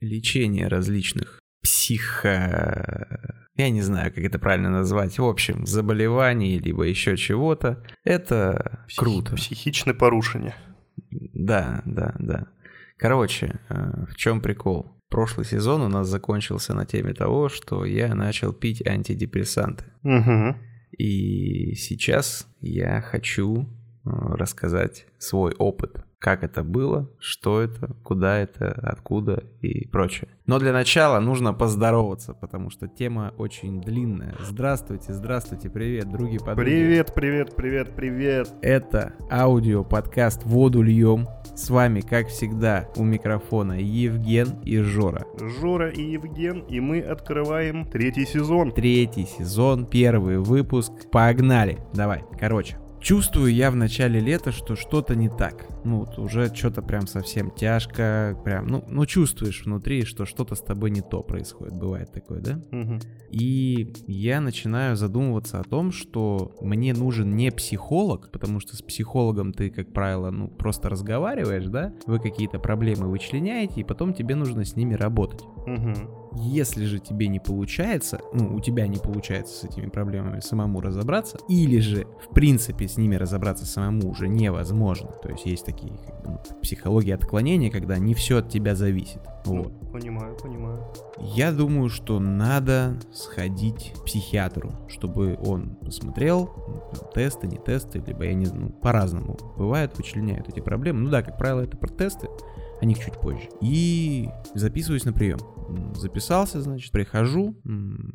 лечение различных психо... Я не знаю, как это правильно назвать. В общем, заболеваний, либо еще чего-то. Это Психи- круто. Психичное порушение. Да, да, да. Короче, э, в чем прикол? Прошлый сезон у нас закончился на теме того, что я начал пить антидепрессанты. Угу. И сейчас я хочу э, рассказать свой опыт. Как это было, что это, куда это, откуда и прочее. Но для начала нужно поздороваться, потому что тема очень длинная. Здравствуйте, здравствуйте, привет, други подруги. Привет, привет, привет, привет. Это аудио-подкаст «Воду льем». С вами, как всегда, у микрофона Евген и Жора. Жора и Евген, и мы открываем третий сезон. Третий сезон, первый выпуск. Погнали! Давай, короче. Чувствую я в начале лета, что что-то не так. Ну, вот уже что-то прям совсем тяжко, прям, ну, ну, чувствуешь внутри, что что-то с тобой не то происходит. Бывает такое, да? Мгм. И я начинаю задумываться о том, что мне нужен не психолог, потому что с психологом ты, как правило, ну, просто разговариваешь, да? Вы какие-то проблемы вычленяете, и потом тебе нужно с ними работать. Мгм. Если же тебе не получается, ну, у тебя не получается с этими проблемами самому разобраться, или же, в принципе, с ними разобраться самому уже невозможно, то есть есть такие как бы, ну, психологии отклонения, когда не все от тебя зависит. Вот. Ну, Понимаю, понимаю. Я думаю, что надо сходить к психиатру, чтобы он посмотрел, ну, там, тесты, не тесты, либо я не знаю, ну, по-разному бывает, вычленяют эти проблемы. Ну да, как правило, это про тесты, о них чуть позже. И записываюсь на прием. Записался, значит, прихожу.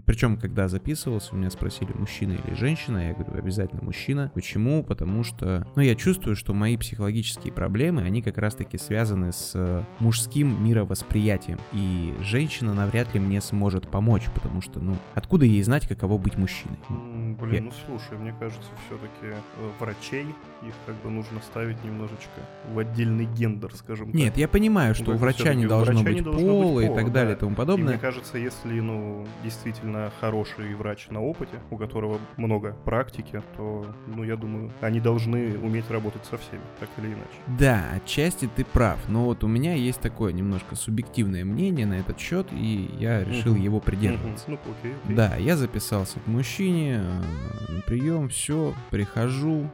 Причем, когда записывался, у меня спросили, мужчина или женщина. Я говорю, обязательно мужчина. Почему? Потому что, ну, я чувствую, что мои психологические проблемы, они как раз-таки связаны с э, мужским мировосприятием. И женщина навряд ли мне сможет помочь, потому что, ну, откуда ей знать, каково быть мужчиной? Я- Блин, ну слушай, мне кажется, все-таки врачей их как бы нужно ставить немножечко в отдельный гендер, скажем так. Нет, я понимаю, что Ну, у врача не должно врача быть не должно быть пола и так далее и тому И подобное. мне кажется, если, ну, действительно хороший врач на опыте, у которого много практики, то, ну, я думаю, они должны уметь работать со всеми, так или иначе. Да, отчасти ты прав, но вот у меня есть такое немножко субъективное мнение на этот счет, и я решил его придерживаться. Ну, окей, окей. Да, я записался к мужчине, э, на прием, все, прихожу,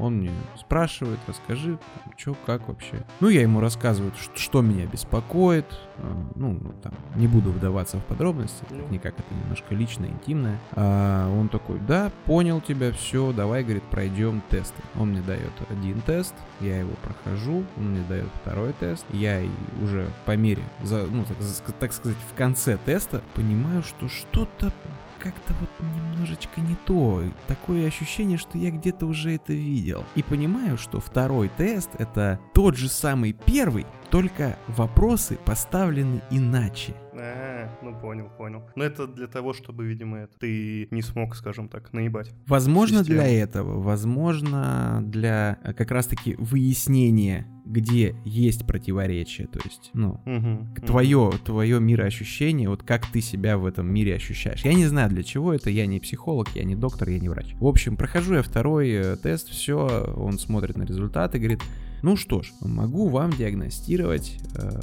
он мне спрашивает, расскажи, что, как вообще. Ну, я ему рассказываю, ш- что меня беспокоит, э, ну, ну, там, не буду вдаваться в подробности, Ну. никак это немножко личное, интимное. А он такой, да, понял тебя, все, давай, говорит, пройдем тесты. Он мне дает один тест, я его прохожу, он мне дает второй тест, я уже по мере, за, ну, так, так сказать, в конце теста понимаю, что что-то как-то вот немножечко не то. Такое ощущение, что я где-то уже это видел. И понимаю, что второй тест это тот же самый первый, только вопросы поставлены иначе. А, ну понял, понял. Но это для того, чтобы, видимо, это ты не смог, скажем так, наебать. Возможно, Система. для этого, возможно, для э, как раз-таки выяснения, где есть противоречие, то есть, ну, Мгм. твое, твое мироощущение, вот как ты себя в этом мире ощущаешь. Я не знаю для чего это, я не психолог, я не доктор, я не врач. В общем, прохожу я второй э, тест, все, он смотрит на результаты, говорит, ну что ж, могу вам диагностировать э,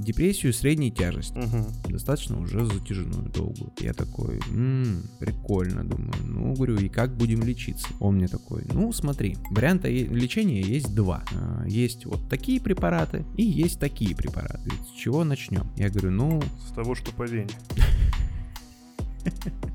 депрессию средней тяжести. Мгм. Достаточно уже затяжную, долгую. Я такой, «М, прикольно, думаю. Ну, говорю, и как будем лечиться? Он мне такой, ну, смотри, варианта лечения есть два. А, Есть вот такие препараты и есть такие препараты. Говорит, С чего начнем? Я говорю, ну, С того, что по вене.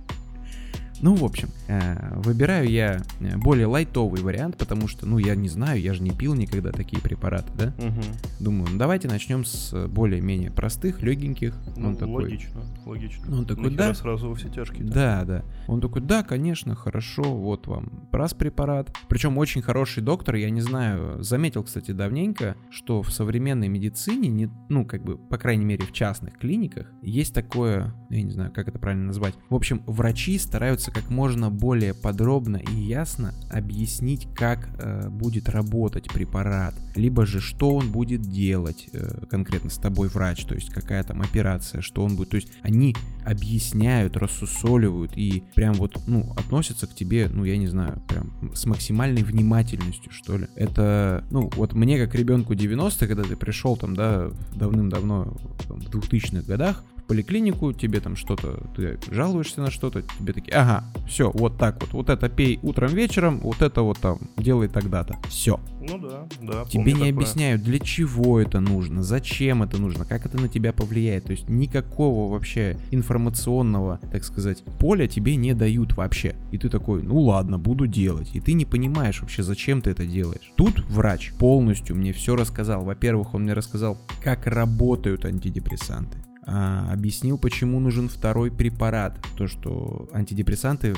Ну, в общем, э, выбираю я э, более лайтовый вариант, потому что, ну, я не знаю, я же не пил никогда такие препараты, да? Мгм. Думаю, ну, давайте начнем с более-менее простых, легеньких. Ну, Он такой, логично, логично. Он такой, Нахера да. сразу во все тяжкие. Да, да. Он такой, да, конечно, хорошо, вот вам прас препарат. Причем очень хороший доктор, я не знаю, заметил, кстати, давненько, что в современной медицине, не, ну, как бы, по крайней мере, в частных клиниках, есть такое, я не знаю, как это правильно назвать. В общем, врачи стараются как можно более подробно и ясно объяснить, как э, будет работать препарат, либо же что он будет делать э, конкретно с тобой врач, то есть какая там операция, что он будет. То есть они объясняют, рассусоливают и прям вот, ну, относятся к тебе, ну, я не знаю, прям с максимальной внимательностью, что ли. Это, ну, вот мне как ребенку 90 когда ты пришел там, да, давным-давно, в 2000-х годах поликлинику, тебе там что-то, ты жалуешься на что-то, тебе такие, ага, все, вот так вот, вот это пей утром, вечером, вот это вот там делай тогда-то. Все. Ну да, да. Тебе не такое. объясняют, для чего это нужно, зачем это нужно, как это на тебя повлияет. То есть никакого вообще информационного, так сказать, поля тебе не дают вообще. И ты такой, ну ладно, буду делать. И ты не понимаешь вообще, зачем ты это делаешь. Тут врач полностью мне все рассказал. Во-первых, он мне рассказал, как работают антидепрессанты а, объяснил, почему нужен второй препарат. То, что антидепрессанты,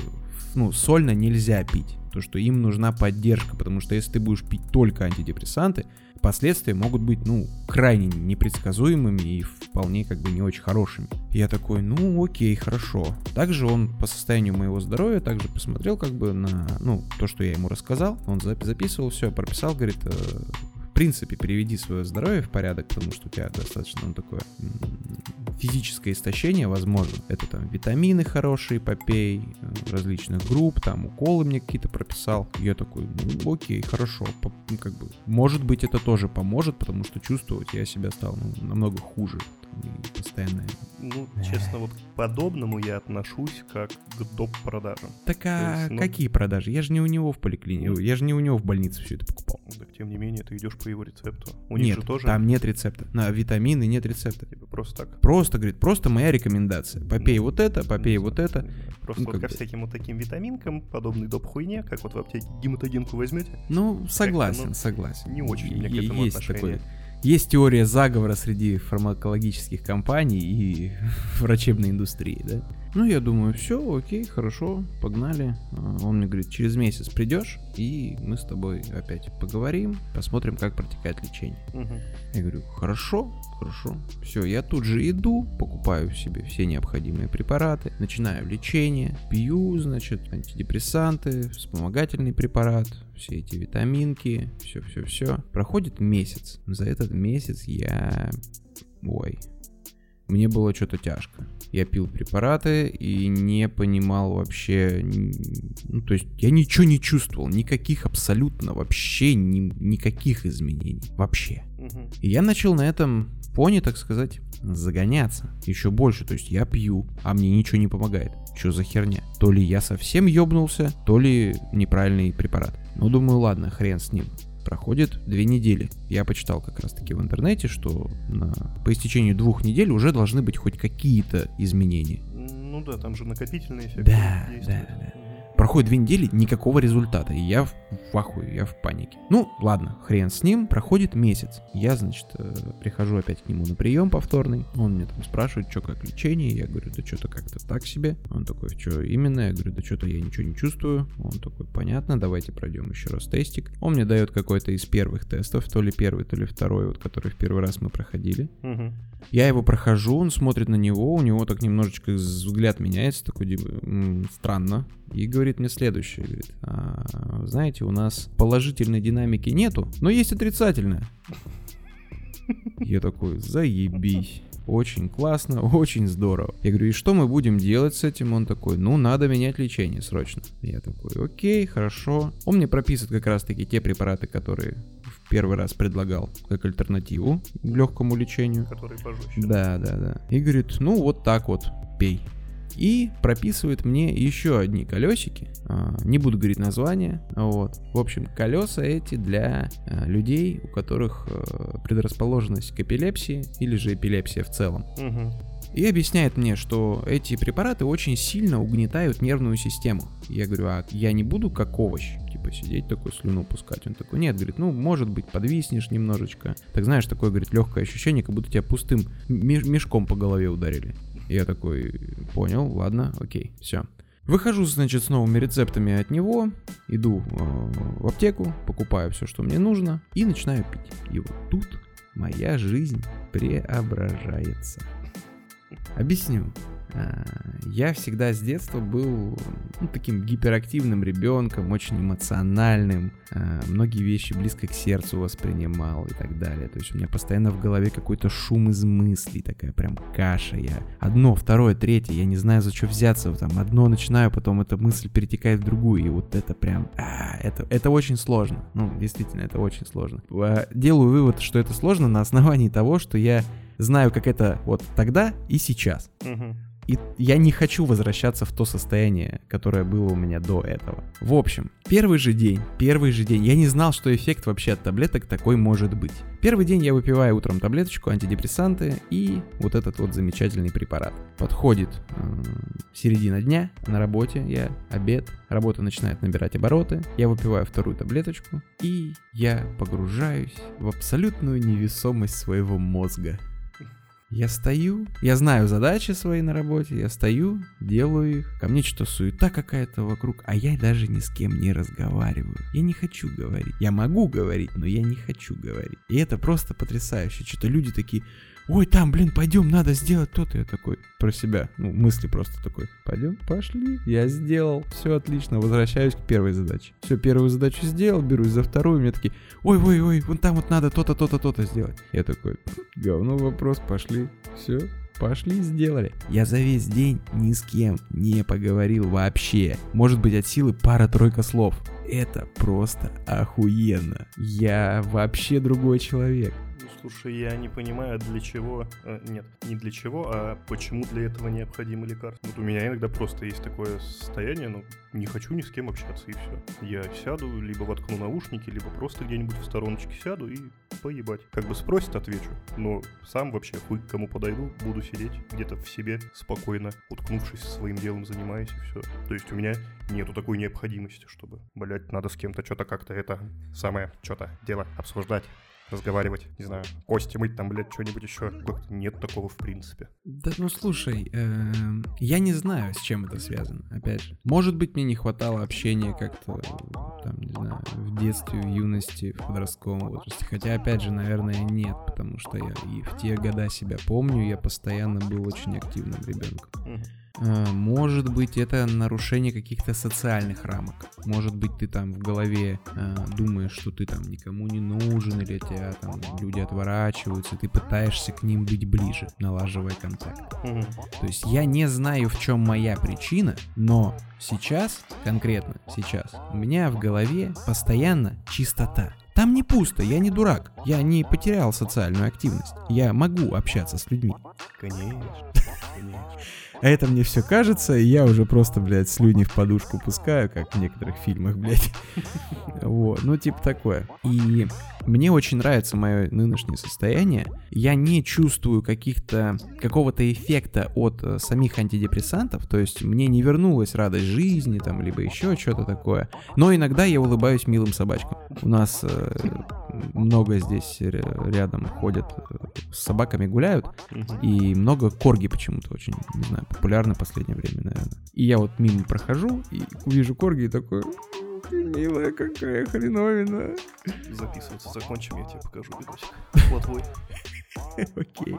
ну, сольно нельзя пить. То, что им нужна поддержка, потому что если ты будешь пить только антидепрессанты, последствия могут быть, ну, крайне непредсказуемыми и вполне как бы не очень хорошими. Я такой, ну, окей, хорошо. Также он по состоянию моего здоровья также посмотрел как бы на, ну, то, что я ему рассказал. Он записывал все, прописал, говорит, э, принципе, переведи свое здоровье в порядок, потому что у тебя достаточно ну, такое физическое истощение возможно. Это там витамины хорошие попей, э, различных групп, там уколы мне какие-то прописал. Я такой, ну окей, хорошо, ну, как бы, может быть это тоже поможет, потому что чувствовать я себя стал ну, намного хуже и постоянно... Ну, честно, вот к подобному я отношусь как к доп. продажам. Так а есть, ну... какие продажи? Я же не у него в поликлинике, я же не у него в больнице все это покупал. Так, тем не менее, ты идешь по его рецепту. У нет, них же тоже... там нет рецепта. На витамины нет рецепта. Типа просто так? Просто, говорит, просто моя рекомендация. Попей ну, вот это, попей ну, вот это. Просто ну, вот ко всяким вот таким витаминкам, подобной доп. хуйне, как вот в аптеке гематогенку возьмете. Ну, согласен, согласен. Не очень у меня к этому есть отношение. Такое есть теория заговора среди фармакологических компаний и врачебной индустрии, да? Ну, я думаю, все, окей, хорошо, погнали. А, он мне говорит, через месяц придешь, и мы с тобой опять поговорим, посмотрим, как протекает лечение. Угу. Я говорю, хорошо, хорошо. Все, я тут же иду, покупаю себе все необходимые препараты, начинаю лечение, пью, значит, антидепрессанты, вспомогательный препарат, все эти витаминки, все-все-все. Проходит месяц. За этот месяц я... Ой, мне было что-то тяжко. Я пил препараты и не понимал вообще, ну то есть я ничего не чувствовал, никаких абсолютно вообще ни, никаких изменений вообще. Угу. И я начал на этом пони, так сказать, загоняться еще больше. То есть я пью, а мне ничего не помогает. Что за херня? То ли я совсем ёбнулся, то ли неправильный препарат. Ну думаю, ладно, хрен с ним проходит две недели. Я почитал как раз таки в интернете, что на, по истечению двух недель уже должны быть хоть какие-то изменения. Ну да, там же накопительный эффект. Да, да, да. Проходит две недели, никакого результата, и я в, в ахуе, я в панике. Ну, ладно, хрен с ним, проходит месяц. Я, значит, э, прихожу опять к нему на прием повторный, он мне там спрашивает, что как лечение, я говорю, да что-то как-то так себе. Он такой, что именно? Я говорю, да что-то я ничего не чувствую. Он такой, понятно, давайте пройдем еще раз тестик. Он мне дает какой-то из первых тестов, то ли первый, то ли второй, вот который в первый раз мы проходили. Угу. Я его прохожу, он смотрит на него, у него так немножечко взгляд меняется, такой, типа, странно. И говорит мне следующее, говорит, а, знаете, у нас положительной динамики нету, но есть отрицательная. Я такой, заебись. Очень классно, очень здорово. Я говорю, и что мы будем делать с этим? Он такой, ну, надо менять лечение срочно. Я такой, окей, хорошо. Он мне прописывает как раз-таки те препараты, которые в первый раз предлагал как альтернативу легкому лечению. Который пожестче. Да, да, да. И говорит, ну, вот так вот, пей и прописывает мне еще одни колесики. А, не буду говорить название. Вот. В общем, колеса эти для а, людей, у которых а, предрасположенность к эпилепсии или же эпилепсия в целом. Угу. И объясняет мне, что эти препараты очень сильно угнетают нервную систему. Я говорю, а я не буду как овощ, типа сидеть такой слюну пускать. Он такой, нет, говорит, ну, может быть, подвиснешь немножечко. Так знаешь, такое, говорит, легкое ощущение, как будто тебя пустым мешком по голове ударили. Я такой, понял, ладно, окей, все. Выхожу, значит, с новыми рецептами от него, иду э, в аптеку, покупаю все, что мне нужно, и начинаю пить. И вот тут моя жизнь преображается. Объясню. А, я всегда с детства был ну, таким гиперактивным ребенком, очень эмоциональным, а, многие вещи близко к сердцу воспринимал и так далее. То есть у меня постоянно в голове какой-то шум из мыслей, такая прям каша. Я одно, второе, третье, я не знаю за что взяться. Там одно начинаю, потом эта мысль перетекает в другую, и вот это прям, а, это, это очень сложно. Ну, действительно, это очень сложно. Делаю вывод, что это сложно на основании того, что я знаю, как это вот тогда и сейчас. Мгм. И я не хочу возвращаться в то состояние, которое было у меня до этого. В общем, первый же день, первый же день, я не знал, что эффект вообще от таблеток такой может быть. Первый день я выпиваю утром таблеточку, антидепрессанты и вот этот вот замечательный препарат. Подходит м, середина дня, на работе я, обед, работа начинает набирать обороты, я выпиваю вторую таблеточку и я погружаюсь в абсолютную невесомость своего мозга. Я стою, я знаю задачи свои на работе, я стою, делаю их, ко мне что-то суета какая-то вокруг, а я даже ни с кем не разговариваю. Я не хочу говорить. Я могу говорить, но я не хочу говорить. И это просто потрясающе. Что-то люди такие, ой, там, блин, пойдем, надо сделать то-то. Я такой про себя, ну, мысли просто такой, пойдем, пошли. Я сделал, все отлично, возвращаюсь к первой задаче. Все, первую задачу сделал, берусь за вторую, мне такие, ой, ой, ой, вон там вот надо то-то, то-то, то-то сделать. Я такой, говно вопрос, пошли, все, Пошли, сделали. Я за весь день ни с кем не поговорил вообще. Может быть от силы пара-тройка слов. Это просто охуенно. Я вообще другой человек. Слушай, я не понимаю, для чего... э, нет, не для чего, а почему для этого необходимы лекарства. Вот у меня иногда просто есть такое состояние, ну, не хочу ни с кем общаться, и все. Я сяду, либо воткну наушники, либо просто где-нибудь в стороночке сяду и поебать. Как бы спросят, отвечу. Но сам вообще хуй к кому подойду, буду сидеть где-то в себе спокойно, уткнувшись своим делом, занимаясь и все. То есть у меня нету такой необходимости, чтобы, блядь, надо с кем-то что-то как-то это самое, что-то дело обсуждать разговаривать, не знаю, кости мыть там, блядь, что-нибудь еще. Как-то Нет такого в принципе. Да ну слушай, эм, я не знаю, с чем это связано, опять же. Может быть, мне не хватало общения как-то, там, не знаю, в детстве, в юности, в подростковом возрасте. Хотя, опять же, наверное, нет, потому что я и в те года себя помню, я постоянно был очень активным ребенком. А, Может быть, это нарушение каких-то социальных рамок. Может быть, ты там в голове а, думаешь, что ты там никому не нужен, или тебя там люди отворачиваются, и ты пытаешься к ним быть ближе, налаживая контакт. Мгм. То есть я не знаю, в чем моя причина, но сейчас, конкретно сейчас, у меня в голове постоянно чистота. Там не пусто, я не дурак, я не потерял социальную активность, я могу общаться с людьми. Конечно, конечно. А это мне все кажется, и я уже просто, блядь, слюни в подушку пускаю, как в некоторых фильмах, блядь. Вот, ну типа такое. И мне очень нравится мое нынешнее состояние. Я не чувствую каких-то, какого-то эффекта от э, самих антидепрессантов, то есть мне не вернулась радость жизни, там, либо еще что-то такое. Но иногда я улыбаюсь милым собачкам. У нас э, много здесь ря- рядом ходят, э, с собаками гуляют, и много корги почему-то очень, не знаю, популярны в последнее время, наверное. И я вот мимо прохожу, и вижу корги и такой, «М, ты милая какая хреновина. Записываться закончим, я тебе покажу видосик. Вот твой. Окей.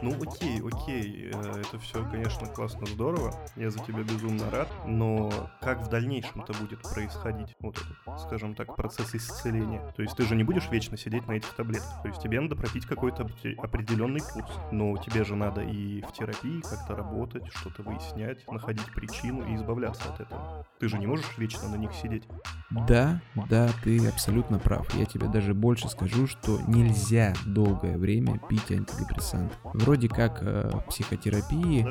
Ну окей, окей, э, это все, конечно, классно, здорово, я за тебя безумно рад, но как в дальнейшем-то будет происходить вот этот, скажем так, процесс исцеления? То есть ты же не будешь вечно сидеть на этих таблетках, то есть тебе надо пропить какой-то опре- определенный курс, но тебе же надо и в терапии как-то работать, что-то выяснять, находить причину и избавляться от этого. Ты же не можешь вечно на них сидеть. Да, да, ты абсолютно прав. Я тебе даже больше скажу, что нельзя долгое время пить антидепрессанты. Вроде как э, в психотерапии.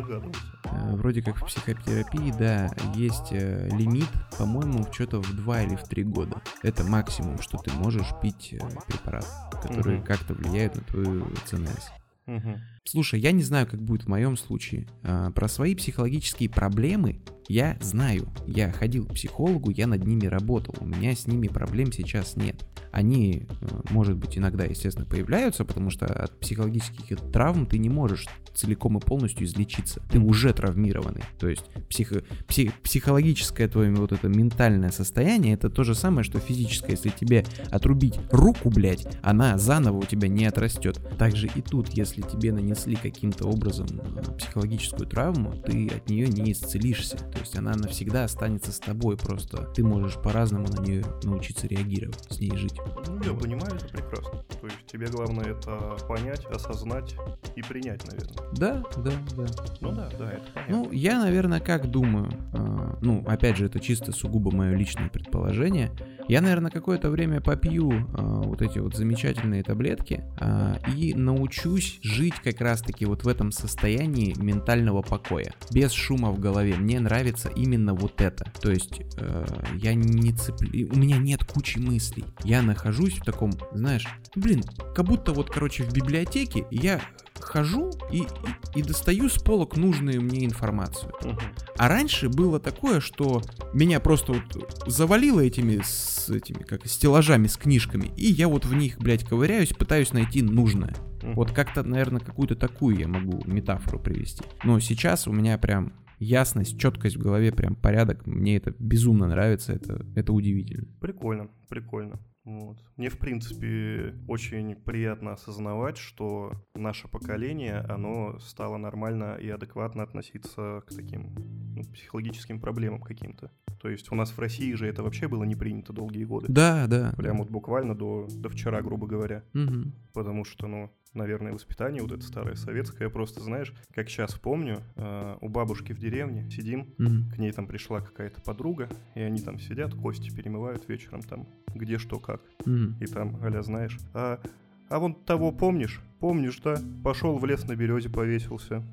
Э, Вроде как в психотерапии, да, есть э, лимит, по-моему, что-то в 2 или в 3 года. Это максимум, что ты можешь пить э, препарат, которые Мгм. как-то влияют на твою ЦНС. Мгм. Слушай, я не знаю, как будет в моем случае. А, Про свои психологические проблемы я знаю. Я ходил к психологу, я над ними работал. У меня с ними проблем сейчас нет. Они, э, может быть, иногда, естественно, появляются, потому что от психологических травм ты не можешь целиком и полностью излечиться. Ты уже травмированный. То есть психо- пси- психологическое твое вот это ментальное состояние, это то же самое, что физическое. Если тебе отрубить руку, блядь, она заново у тебя не отрастет. Также и тут, если тебе нанесли каким-то образом э, психологическую травму, ты от нее не исцелишься. То есть она навсегда останется с тобой, просто ты можешь по-разному на нее научиться реагировать, с ней жить. Ну, я понимаю, это прекрасно. То есть тебе главное это понять, осознать и принять, наверное. Да, да, да. Ну да, да, это понятно. Ну, я, наверное, как думаю, э, ну, опять же, это чисто сугубо мое личное предположение. Я, наверное, какое-то время попью э, вот эти вот замечательные таблетки а, и научусь жить как раз-таки вот в этом состоянии ментального покоя, без шума в голове. Мне нравится именно вот это. То есть э, я не цеплю, у меня нет кучи мыслей. Я нахожусь в таком, знаешь, блин, как будто вот, короче, в библиотеке я хожу и, и, и достаю с полок нужную мне информацию. А раньше было такое, что меня просто вот завалило этими, с этими, как стеллажами с книжками, и я вот в них, блядь, ковыряюсь, пытаюсь найти нужное. Вот как-то, наверное, какую-то такую я могу метафору привести. Но сейчас у меня прям ясность, четкость в голове, прям порядок. Мне это безумно нравится, это, это удивительно. Прикольно, прикольно. Вот. Мне, в принципе, очень приятно осознавать, что наше поколение, оно стало нормально и адекватно относиться к таким ну, психологическим проблемам каким-то. То есть у нас в России же это вообще было не принято долгие годы. Да, да. Прям вот буквально до, до вчера, грубо говоря. Мгм. Потому что, ну, наверное, воспитание вот это старое советское. Просто, знаешь, как сейчас помню, э, у бабушки в деревне сидим, к ней там пришла какая-то подруга, и они там сидят, кости перемывают вечером там, где что как. И там, аля, знаешь, а, а вон того помнишь? Помнишь, да? Пошел в лес на березе повесился.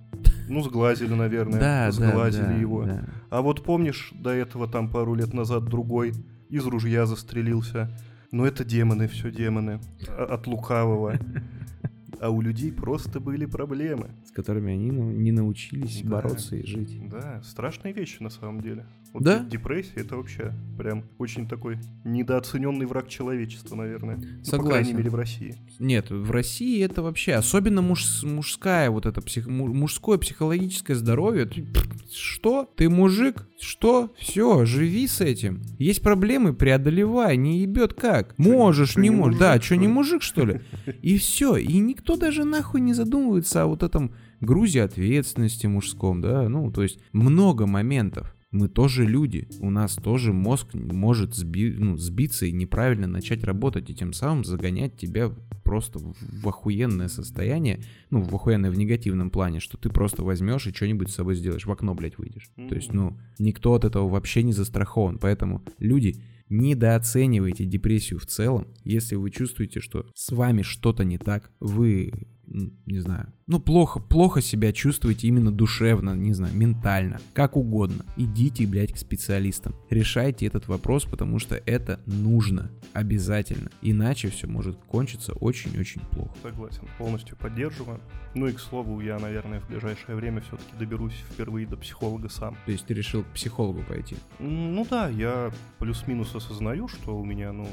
Ну, сглазили, наверное. Да, да, сглазили да, его. да. А вот помнишь, до этого там пару лет назад другой из ружья застрелился. Ну, это демоны, все демоны. А- От лукавого. А у людей просто были проблемы. С которыми они ну, не научились Да. бороться и жить. Да, страшные вещи на самом деле. Вот Да? Депрессия это вообще прям очень такой недооцененный враг человечества, наверное. Ну, по крайней Согласен. мере, в России. Нет, в России это вообще, особенно муж- мужская вот это псих- му- мужское психологическое здоровье. Ты- Что? Ты мужик? Что? Все, живи с этим. Есть проблемы, преодолевай, не ебет как. Можешь, чё, не не можешь. Да, мужик, что что не мужик, что ли? И все. И никто даже нахуй не задумывается о вот этом грузе ответственности мужском, да. Ну, то есть много моментов. Мы тоже люди, у нас тоже мозг может сби- ну, сбиться и неправильно начать работать, и тем самым загонять тебя просто в охуенное состояние, ну, в охуенное в негативном плане, что ты просто возьмешь и что-нибудь с собой сделаешь, в окно, блядь, выйдешь. То есть, ну, никто от этого вообще не застрахован, поэтому люди, недооценивайте депрессию в целом. Если вы чувствуете, что с вами что-то не так, вы, не знаю, ну плохо, плохо себя чувствуете именно душевно, не знаю, ментально, как угодно, идите, блядь, к специалистам. Решайте этот вопрос, потому что это нужно, обязательно. Иначе все может кончиться очень-очень плохо. Согласен, полностью поддерживаю. Ну и, к слову, я, наверное, в ближайшее время все-таки доберусь впервые до психолога сам. То есть ты решил к психологу пойти. Ну да, я плюс-минус осознаю, что у меня, ну,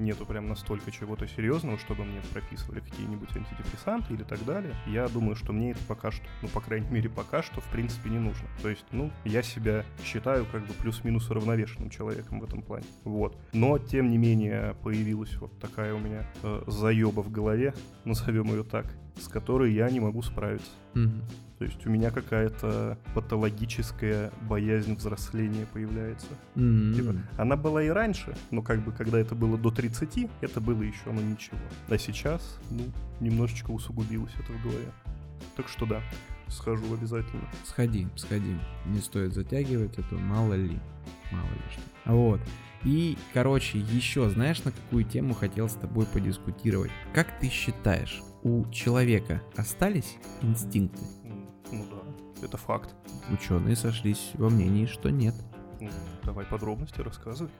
нету прям настолько чего-то серьезного, чтобы мне прописывали какие-нибудь антидепрессанты или так далее. Я думаю, что мне это пока что, ну, по крайней мере, пока что, в принципе, не нужно. То есть, ну, я себя считаю как бы плюс-минус равновешенным человеком в этом плане. Вот. Но, тем не менее, появилась вот такая у меня э, заеба в голове, назовем ее так, с которой я не могу справиться. Мгм. То есть у меня какая-то патологическая боязнь взросления появляется. М. Типа, она была и раньше, но как бы когда это было до 30, это было еще, ну ничего. А сейчас, ну, немножечко усугубилось это в голове. Так что да, схожу обязательно. Сходи, сходи. Не стоит затягивать это, мало ли. Мало ли что. Вот. И, короче, еще знаешь, на какую тему хотел с тобой подискутировать? Как ты считаешь, у человека остались инстинкты? Это факт. Ученые сошлись во мнении, что нет. Ну, давай подробности рассказывай.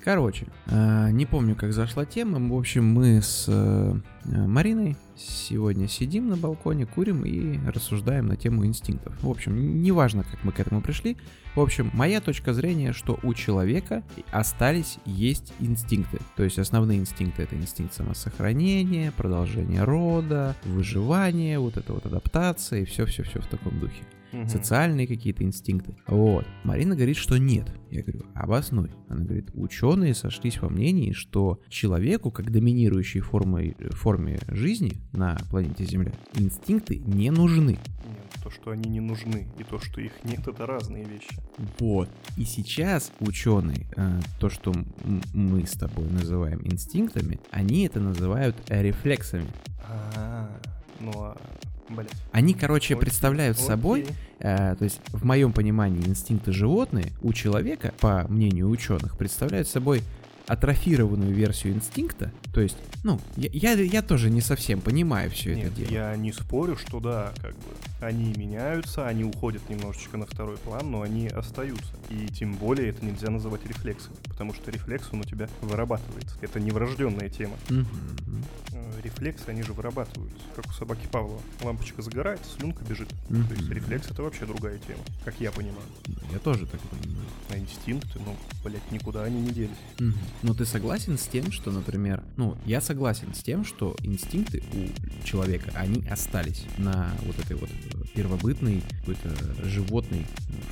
Короче, э, не помню, как зашла тема. В общем, мы с э, Мариной сегодня сидим на балконе, курим и рассуждаем на тему инстинктов. В общем, неважно, как мы к этому пришли. В общем, моя точка зрения, что у человека остались есть инстинкты. То есть основные инстинкты это инстинкт самосохранения, продолжение рода, выживание, вот это вот адаптация и все-все-все в таком духе Мгм. социальные какие-то инстинкты. Вот. Марина говорит, что нет. Я говорю, обоснуй. Она говорит, ученые сошлись во мнении, что человеку, как доминирующей формой, форме жизни на планете Земля, инстинкты не нужны. Нет, то, что они не нужны, и то, что их нет, это разные вещи. Вот. И сейчас ученые, э, то, что мы с тобой называем инстинктами, они это называют рефлексами. А, ну а. Они, короче, представляют собой Э, то есть, в моем понимании, инстинкты животные у человека, по мнению ученых, представляют собой атрофированную версию инстинкта, то есть, ну, я, я, я тоже не совсем понимаю все Нет, это дело. я не спорю, что да, как бы они меняются, они уходят немножечко на второй план, но они остаются. И тем более это нельзя называть рефлексом, потому что рефлекс, он у тебя вырабатывается. Это не врожденная тема. Э, Рефлексы, они же вырабатываются, как у собаки Павлова. Лампочка загорает, слюнка бежит. То есть рефлекс это вообще другая тема, как я понимаю. Я тоже так понимаю. А инстинкты, ну, блядь, никуда они не делись. Но ты согласен с тем, что, например, ну, я согласен с тем, что инстинкты у человека, они остались на вот этой вот э, первобытной какой-то животной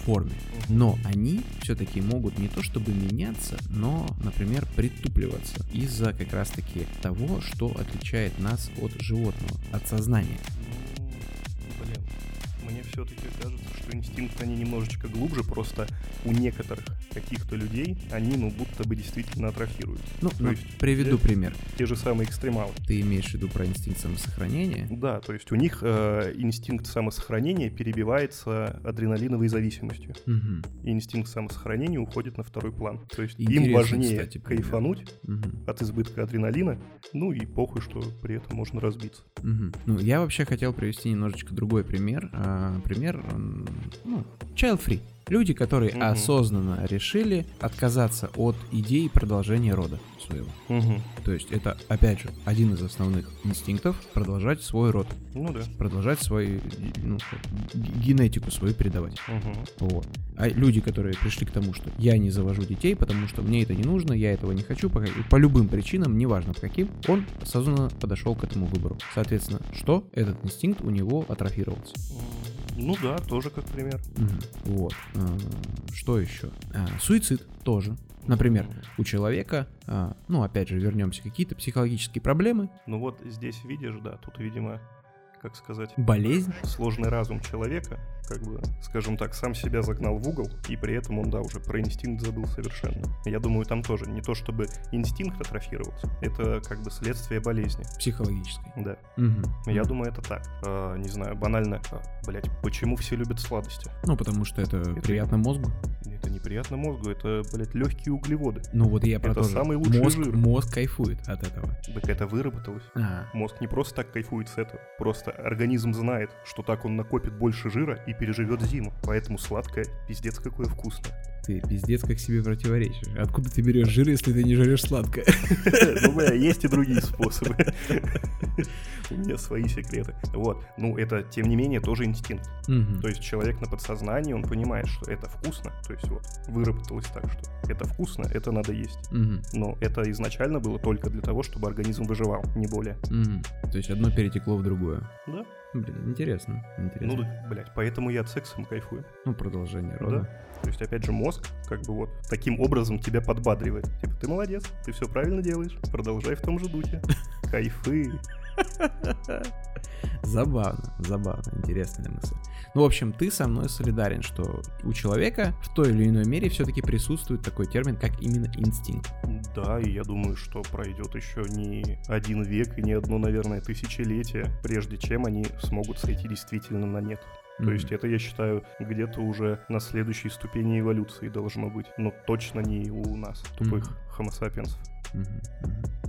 форме. Но они все-таки могут не то чтобы меняться, но, например, притупливаться из-за как раз-таки того, что отличает нас от животного, от сознания. Мне все-таки кажется, что инстинкты, они немножечко глубже, просто у некоторых каких-то людей они, ну, будто бы действительно атрофируют. Ну, То ну, есть приведу те- пример. Те же самые экстремалы. Ты имеешь в виду про инстинкт самосохранения? Да, то есть у них э, инстинкт самосохранения перебивается адреналиновой зависимостью. Мгм. И инстинкт самосохранения уходит на второй план. То есть им Интересный, важнее кстати, пример. кайфануть Мгм. от избытка адреналина, ну и похуй, что при этом можно разбиться. Мгм. Ну, я вообще хотел привести немножечко другой пример. А, пример, м, ну, child free. Люди, которые Мгм. осознанно решили отказаться от идеи продолжения рода своего. Мгм. То есть это, опять же, один из основных инстинктов продолжать свой род, Ну да. продолжать свою ну, генетику свою передавать. Мгм. Вот. А люди, которые пришли к тому, что я не завожу детей, потому что мне это не нужно, я этого не хочу, по, по любым причинам, неважно по каким, он осознанно подошел к этому выбору. Соответственно, что? Этот инстинкт у него атрофировался. Ну да, тоже как пример. Мгм. Вот. А, Что еще? А, Суицид тоже. Например, у человека, а, ну, опять же, вернемся, какие-то психологические проблемы, Ну вот здесь видишь, да, тут, видимо, как сказать, болезнь. сложный разум человека, как бы, скажем так, сам себя загнал в угол, и при этом он, да, уже про инстинкт забыл совершенно. Я думаю, там тоже не то, чтобы инстинкт атрофировался, это как бы следствие болезни, Психологической. да. Мгм. Я думаю, это так. А, не знаю, банально, блять, почему все любят сладости? Ну, потому что это приятно мозгу. Это неприятно мозгу, это, блядь, легкие углеводы. Ну, вот я про Это то же. самый лучший мозг, жир. мозг кайфует от этого. Так это выработалось. А, Мозг не просто так кайфует с этого. Просто организм знает, что так он накопит больше жира и переживет зиму. Поэтому сладкое пиздец какое вкусное. ты пиздец как себе противоречишь. Откуда ты берешь жир, если ты не жрешь сладкое? Ну, бля, есть и другие способы. У меня свои секреты. Вот. Ну, это, тем не менее, тоже инстинкт. То есть человек на подсознании, он понимает, что это вкусно. То есть вот, выработалось так, что это вкусно, это надо есть. Но это изначально было только для того, чтобы организм выживал, не более. То есть одно перетекло в другое. Да? Блин, интересно. Ну, Интересно. да, блядь, поэтому я от секса кайфую. Ну, продолжение рода. Да. То есть, опять же, мозг, как бы вот, таким образом тебя подбадривает. Типа, ты молодец, ты все правильно делаешь, продолжай в том же духе. Кайфы. Забавно, забавно, интересная мысль. Ну, в общем, ты со мной солидарен, что у человека в той или иной мере все-таки присутствует такой термин, как именно инстинкт. Да, и я думаю, что пройдет еще не один век и не одно, наверное, тысячелетие, прежде чем они смогут сойти действительно на нет. То Мгм. есть это, я считаю, где-то уже на следующей ступени эволюции должно быть. Но точно не у нас, тупых homo sapiens.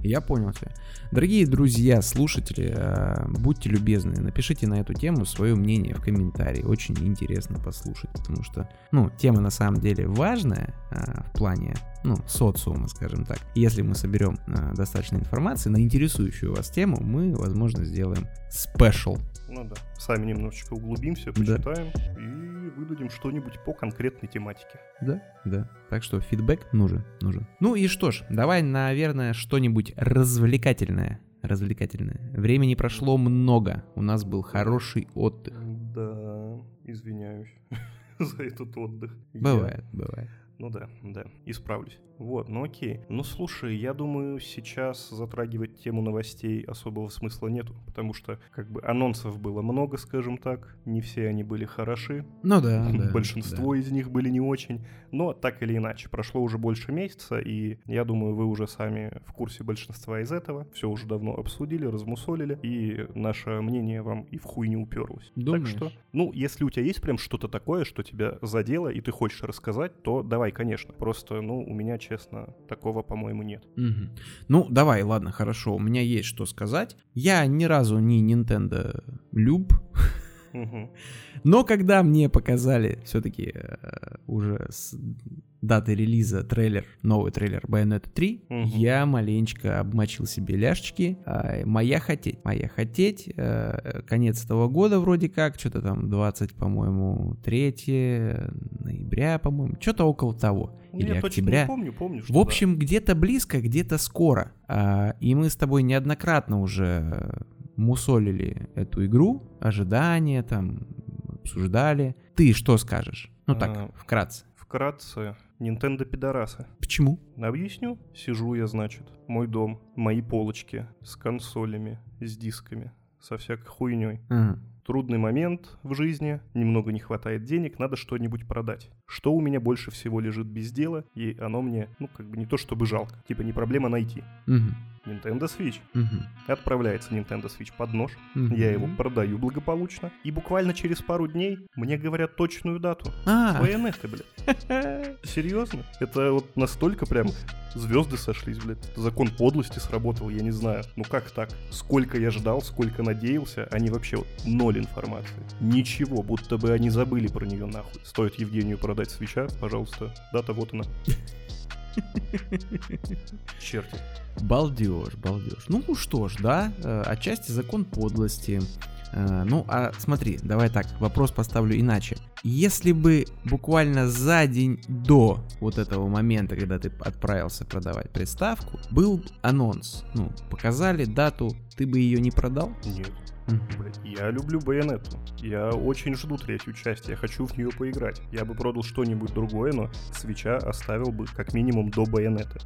Я понял тебя. Дорогие друзья, слушатели, э, будьте любезны, напишите на эту тему свое мнение в комментарии. Очень интересно послушать, потому что, ну, тема на самом деле важная э, в плане, ну, социума, скажем так. Если мы соберем э, достаточно информации на интересующую вас тему, мы, возможно, сделаем спешл. Ну да. Сами немножечко углубимся, Да. почитаем и выдадим что-нибудь по конкретной тематике. Да, да. Так что фидбэк нужен, нужен. Ну и что ж, давай, наверное, что-нибудь развлекательное. Развлекательное. Времени прошло много. У нас был хороший отдых. Да, извиняюсь за этот отдых. Я- Бывает, бывает. Ну да, да, исправлюсь. Вот, ну окей. Ну слушай, я думаю, сейчас затрагивать тему новостей особого смысла нету, потому что как бы анонсов было много, скажем так, не все они были хороши, Ну да, да. большинство из них были не очень, но так или иначе, прошло уже больше месяца, и я думаю, вы уже сами в курсе большинства из этого, все уже давно обсудили, размусолили, и наше мнение вам и в хуй не уперлось. Думаешь? Так что, ну, если у тебя есть прям что-то такое, что тебя задело, и ты хочешь рассказать, то давай давай, конечно. Просто, ну, у меня, честно, такого, по-моему, нет. Мгм. Ну, давай, ладно, хорошо, у меня есть что сказать. Я ни разу не Nintendo люб. но когда мне показали все-таки уже с даты релиза трейлер, новый трейлер Bayonetta 3, Мгм. я маленечко обмочил себе ляжечки. А, моя хотеть, моя хотеть, э, конец этого года вроде как, что-то там 20, по-моему, 3 ноября, по-моему, что-то около того. Ну, Или я точно октября. не помню, помню, что В общем, где-то близко, где-то скоро. А, и мы с тобой неоднократно уже мусолили эту игру, ожидания там, обсуждали. Ты что скажешь? Ну так, А. вкратце. Вкратце, Nintendo пидорасы. Почему? Объясню. Сижу я, значит, мой дом, мои полочки с консолями, с дисками, со всякой хуйней. Ага. Трудный момент в жизни, немного не хватает денег, надо что-нибудь продать. Что у меня больше всего лежит без дела, и оно мне, ну, как бы не то чтобы жалко, типа не проблема найти. Мгм. Nintendo Switch. Мгм. Отправляется Nintendo Switch под нож, Мгм. я его продаю благополучно, и буквально через пару дней мне говорят точную дату. А, Байонеты, блядь. Серьезно? Это вот настолько прям звезды сошлись, блядь. Закон подлости сработал, я не знаю. Ну как так? Сколько я ждал, сколько надеялся, они вообще вот ноль информации. Ничего, будто бы они забыли про нее нахуй. Стоит Евгению продать свеча, пожалуйста, дата вот она. Черти. балдеж, балдеж. Ну что ж, да, э, отчасти закон подлости. Э, Ну, а смотри, давай так, вопрос поставлю иначе. Если бы буквально за день до вот этого момента, когда ты отправился продавать приставку, был анонс, ну, показали дату, ты бы ее не продал? Нет. Мгм. Блядь, я люблю Байонетту. Я очень жду третью часть. Я хочу в нее поиграть. Я бы продал что-нибудь другое, но свеча оставил бы как минимум до Байонеты.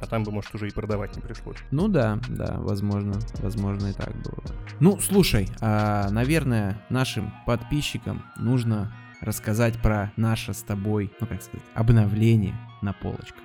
А там бы, может, уже и продавать не пришлось. Ну да, да, возможно, возможно и так было. бы. Ну, слушай, а, наверное, нашим подписчикам нужно рассказать про наше с тобой, ну как сказать, обновление на полочках.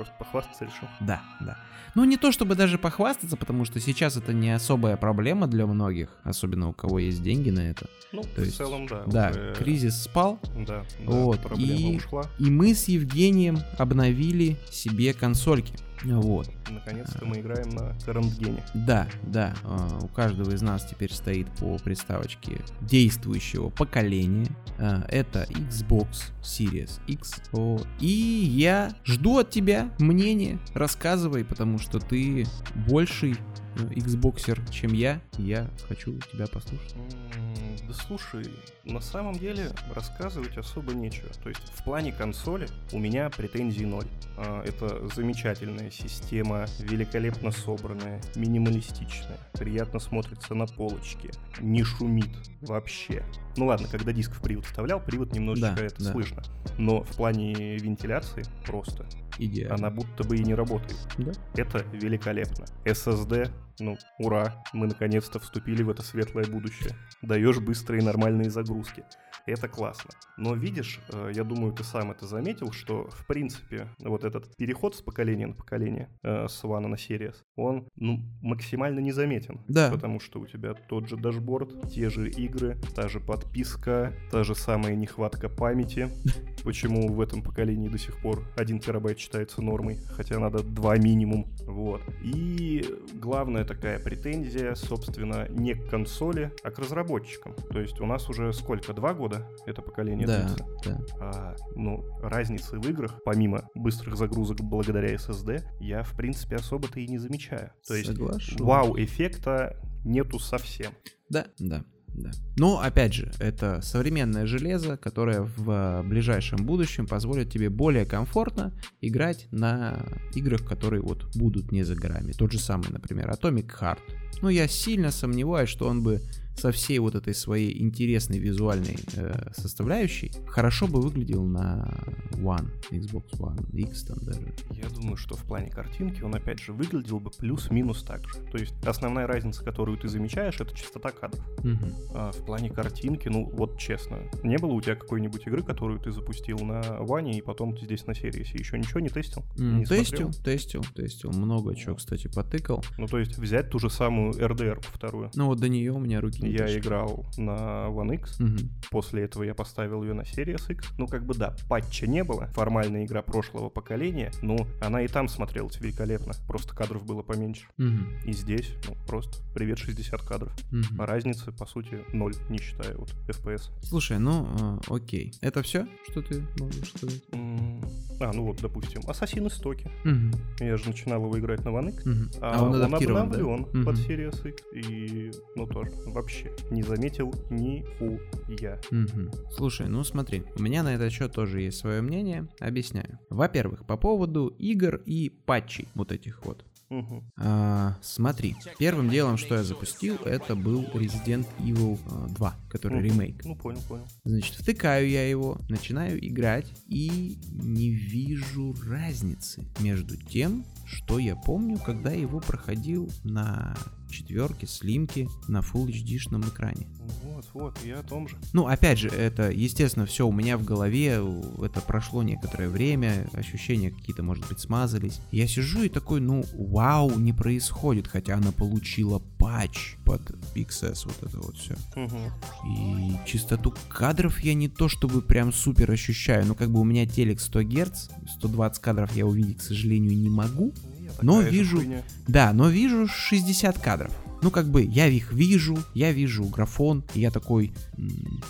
Просто похвастаться решил. Да, да. Ну, не то чтобы даже похвастаться, потому что сейчас это не особая проблема для многих, особенно у кого есть деньги на это. Ну, То в есть, целом, да. Да, уже- кризис спал, Да, да, Вот, проблема и- ушла. и мы с Евгением обновили себе консольки. Вот. Наконец-то мы играем на Карантгене. Да, да, а, у каждого из нас теперь стоит по приставочке действующего поколения. А, Это Xbox Series X. И я жду от тебя мнение, рассказывай, потому что ты больший э, Xboxер, чем я. Я хочу тебя послушать. Да слушай, на самом деле рассказывать особо нечего. То есть в плане консоли у меня претензий ноль. А, Это замечательная система, великолепно собранная, минималистичная, приятно смотрится на полочке, не шумит вообще. Ну ладно, когда диск в привод вставлял, привод немножечко Да, это да. слышно. Но в плане вентиляции просто Идеально. она будто бы и не работает. Да? Это великолепно. SSD, ну, ура, мы наконец-то вступили в это светлое будущее. Даешь быстрые нормальные загрузки. Это классно. Но видишь, э, я думаю, ты сам это заметил, что, в принципе, вот этот переход с поколения на поколение, э, с One на Series, он, ну, максимально незаметен. Да. Потому что у тебя тот же дашборд, те же игры, та же подписка, та же самая нехватка памяти. Почему в этом поколении до сих пор 1 терабайт считается нормой, хотя надо 2 минимум. Вот. И главная такая претензия, собственно, не к консоли, а к разработчикам. То есть у нас уже сколько, два года это поколение Да, длится? да. А, ну, разницы в играх, помимо быстрых загрузок благодаря SSD, я, в принципе, особо-то и не замечаю. То есть вау-эффекта нету совсем. Да, да, да. Но, опять же, это современное железо, которое в э, ближайшем будущем позволит тебе более комфортно играть на играх, которые вот будут не за горами. Тот же самый, например, Atomic Heart. Но я сильно сомневаюсь, что он бы со всей вот этой своей интересной визуальной э, составляющей хорошо бы выглядел на One, Xbox One, X там даже. Я думаю, что в плане картинки он, опять же, выглядел бы плюс-минус так же. То есть основная разница, которую ты замечаешь, это частота кадров. Мгм. А в плане картинки, ну вот честно, не было у тебя какой-нибудь игры, которую ты запустил на Ване, и потом ты здесь на сервисе еще ничего не тестил? М, Не Тестил, смотрел? тестил, тестил. Много чего, кстати, потыкал. Ну то есть взять ту же самую RDR вторую. Ну вот до нее у меня руки Я тачки. играл на One X, Мгм. после этого я поставил ее на Series X. Ну, как бы да, патча не было, формальная игра прошлого поколения, но она и там смотрелась великолепно, просто кадров было поменьше. Мгм. И здесь, ну, просто привет 60 кадров. Мгм. А разницы, по сути, ноль, не считая вот FPS. Слушай, ну, э, окей. Это все, что ты можешь сказать? М, А, ну вот, допустим, Ассасин Истоки. Мгм. Я же начинал его играть на One X. Мгм. А, А он адаптирован, да? обновлен под Мгм. Series X. И, ну, тоже вообще не заметил ни у я. Мгм. Слушай, ну смотри, у меня на этот счет тоже есть свое мнение. Объясняю. Во-первых, по поводу игр и патчей вот этих вот. Мгм. А, смотри, первым делом, что я запустил, это был Resident Evil а, 2, который Мгм. ремейк. Ну, понял, понял. Значит, втыкаю я его, начинаю играть и не вижу разницы между тем, что я помню, когда его проходил на четверке, слимке, на Full HD-шном экране. Вот, вот, я о том же. Ну, опять же, это, естественно, все у меня в голове, это прошло некоторое время, ощущения какие-то, может быть, смазались. Я сижу и такой, ну, вау, не происходит, хотя она получила патч под XS, вот это вот все. Мгм. И чистоту кадров я не то чтобы прям супер ощущаю, но как бы у меня телек 100 Гц, 120 кадров я увидеть, к сожалению, не могу. Но вижу-. Да, но вижу 60 кадров. Ну, как бы, я их вижу, я вижу графон, и я такой,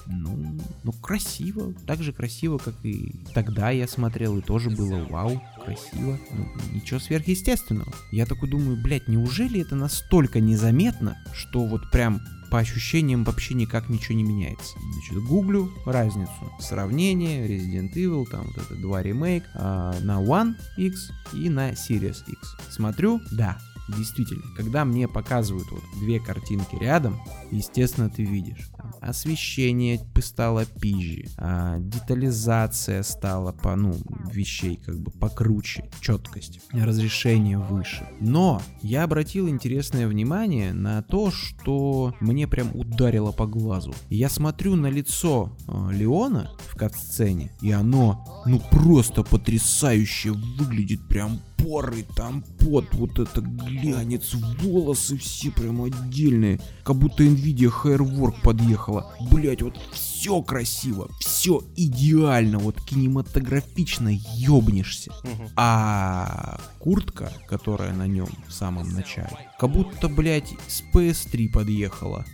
ну, ну, красиво, так же красиво, как и тогда я смотрел, и тоже было вау, красиво, ну, ничего сверхъестественного. Я такой думаю, блядь, неужели это настолько незаметно, что вот прям по ощущениям вообще никак ничего не меняется. Значит, гуглю разницу. Сравнение Resident Evil, там вот это два ремейк а, на One X и на Series X. Смотрю, да, действительно, когда мне показывают вот две картинки рядом, естественно, ты видишь. Освещение стало пизже, а, детализация стала по, ну, вещей как бы покруче, четкость, разрешение выше. Но я обратил интересное внимание на то, что мне прям ударило по глазу. Я смотрю на лицо э, Леона в катсцене, и оно, ну просто потрясающе выглядит прям поры, там пот, вот это глянец, волосы все прям отдельные, как будто Nvidia Hairwork подъехала. Блять, вот все красиво, все идеально, вот кинематографично ёбнешься. А куртка, которая на нем в самом начале, как будто, блядь, с PS3 подъехала.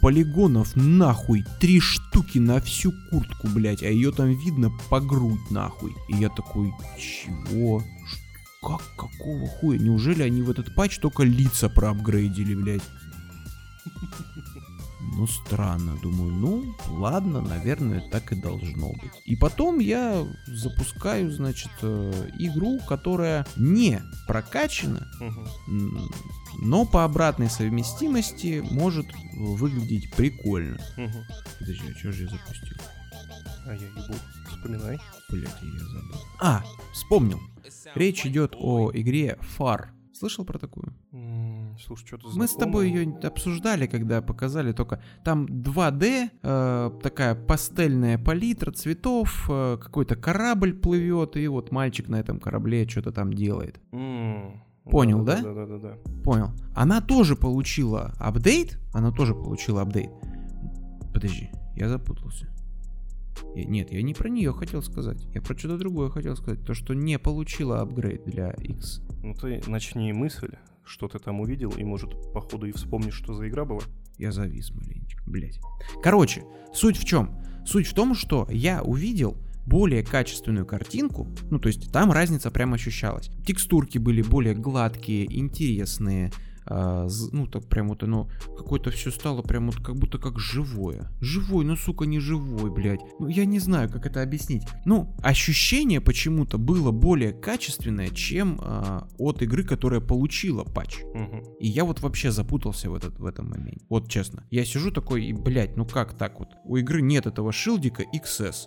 Полигонов нахуй, три штуки на всю куртку, блядь, а ее там видно по грудь нахуй. И я такой, чего? Как, какого хуя? Неужели они в этот патч только лица проапгрейдили, блядь? Ну, странно. Думаю, ну, ладно, наверное, так и должно быть. И потом я запускаю, значит, э, игру, которая не прокачана, но по обратной совместимости может выглядеть прикольно. Подожди, а что же я запустил? А я ебу. Вспоминай. Блять, я забыл. А, вспомнил. Речь идет о игре Far. Слышал про такую? М, Слушай, что-то Мы с тобой ее обсуждали, когда показали только там 2D, э, такая пастельная палитра цветов, э, какой-то корабль плывет, и вот мальчик на этом корабле что-то там делает. Понял, да? Да, да, да, да. Понял. Она тоже получила апдейт. Она тоже получила апдейт. Подожди, я запутался. Я- нет, я не про нее хотел сказать. Я про что-то другое хотел сказать. То, что не получила апгрейд для X. Ну ты начни мысль, что ты там увидел, и может, походу, и вспомнишь, что за игра была. Я завис маленечко, блять. Короче, суть в чем? Суть в том, что я увидел более качественную картинку, ну то есть там разница прям ощущалась. Текстурки были более гладкие, интересные, а, ну так прям вот оно какое-то все стало прям вот как будто как живое. Живой, ну сука не живой, блядь. Ну я не знаю, как это объяснить. Ну ощущение почему-то было более качественное, чем а, от игры, которая получила патч. Мгм. И я вот вообще запутался в, этот, в этом моменте. Вот честно. Я сижу такой и, блядь, ну как так вот? У игры нет этого шилдика XS.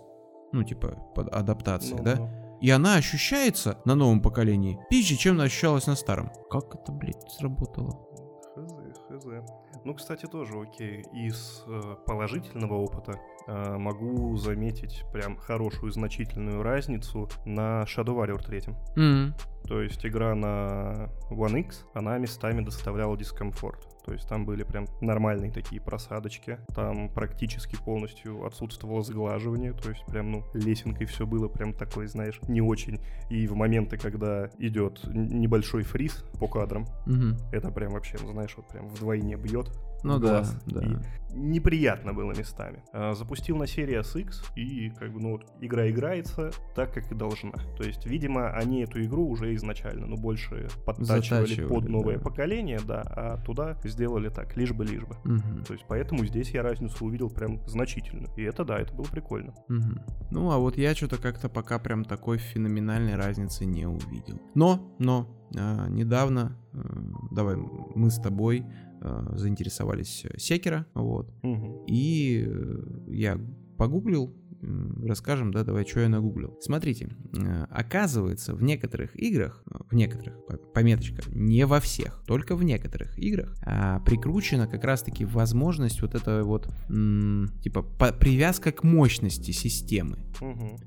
Ну, типа, под адаптации, Ну, да? ну. И она ощущается на новом поколении пизже, чем она ощущалась на старом. Как это, блядь, сработало? Хз, хз. Ну, кстати, тоже окей. Из э, положительного опыта э, могу заметить прям хорошую значительную разницу на Shadow Warrior 3. М, То есть игра на One X, она местами доставляла дискомфорт. То есть там были прям нормальные такие просадочки. Там практически полностью отсутствовало сглаживание. То есть прям, ну, лесенкой все было прям такой, знаешь, не очень. И в моменты, когда идет небольшой фриз по кадрам, Мгм. это прям вообще, ну, знаешь, вот прям вдвойне бьет. Ну да, да. И неприятно было местами. А, запустил на Series X, и как бы, ну, вот, игра играется так, как и должна. То есть, видимо, они эту игру уже изначально, ну, больше подтачивали Затачивали, под новое да. поколение, да, а туда сделали так, лишь бы, лишь бы. Мгм. То есть, поэтому здесь я разницу увидел прям значительную. И это, да, это было прикольно. Мгм. Ну, а вот я что-то как-то пока прям такой феноменальной разницы не увидел. Но, но, а, недавно, э, давай, мы с тобой заинтересовались э, Секера, вот, Мгм. и э, я погуглил, расскажем, да, давай, что я нагуглил. Смотрите, э, оказывается, в некоторых играх, в некоторых, по- пометочка, не во всех, только в некоторых играх а, прикручена как раз-таки возможность вот это вот, типа, привязка к мощности системы. Мгм.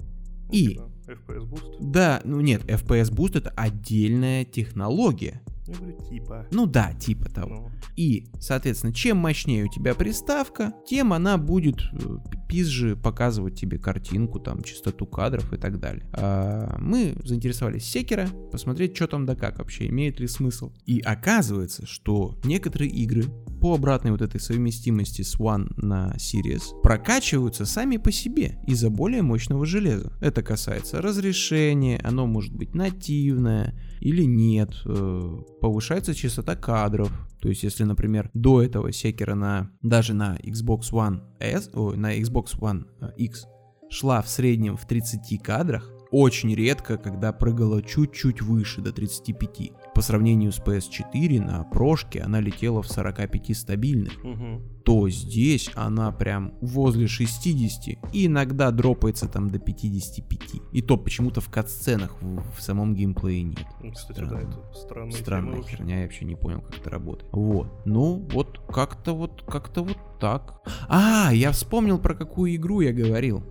И- FPS Boost. Да, ну нет, FPS Boost это отдельная технология. Я говорю, типа. Ну да, типа того. Ну, И, соответственно, чем мощнее у тебя приставка, тем она будет э, пизже показывать тебе картинку, там, частоту кадров и так далее. А, мы заинтересовались Секера, посмотреть, что там да как вообще, имеет ли смысл. И оказывается, что некоторые игры по обратной вот этой совместимости с One на Series прокачиваются сами по себе из-за более мощного железа. Это касается разрешения, оно может быть нативное или нет, э, повышается частота кадров. То есть, если, например, до этого секера на даже на Xbox One S, ой, на Xbox One э, X шла в среднем в 30 кадрах, очень редко, когда прыгала чуть-чуть выше, до 35. По сравнению с PS4 на прошке она летела в 45 стабильных мгм. то здесь она прям возле 60 и иногда дропается там до 55. И то почему-то в катсценах в, в самом геймплее нет. Ну, Кстати, Странно. да, это странная Странная херня, я вообще не понял, как это работает. Вот. Ну, вот как-то вот, как-то вот так. А, я вспомнил, про какую игру я говорил.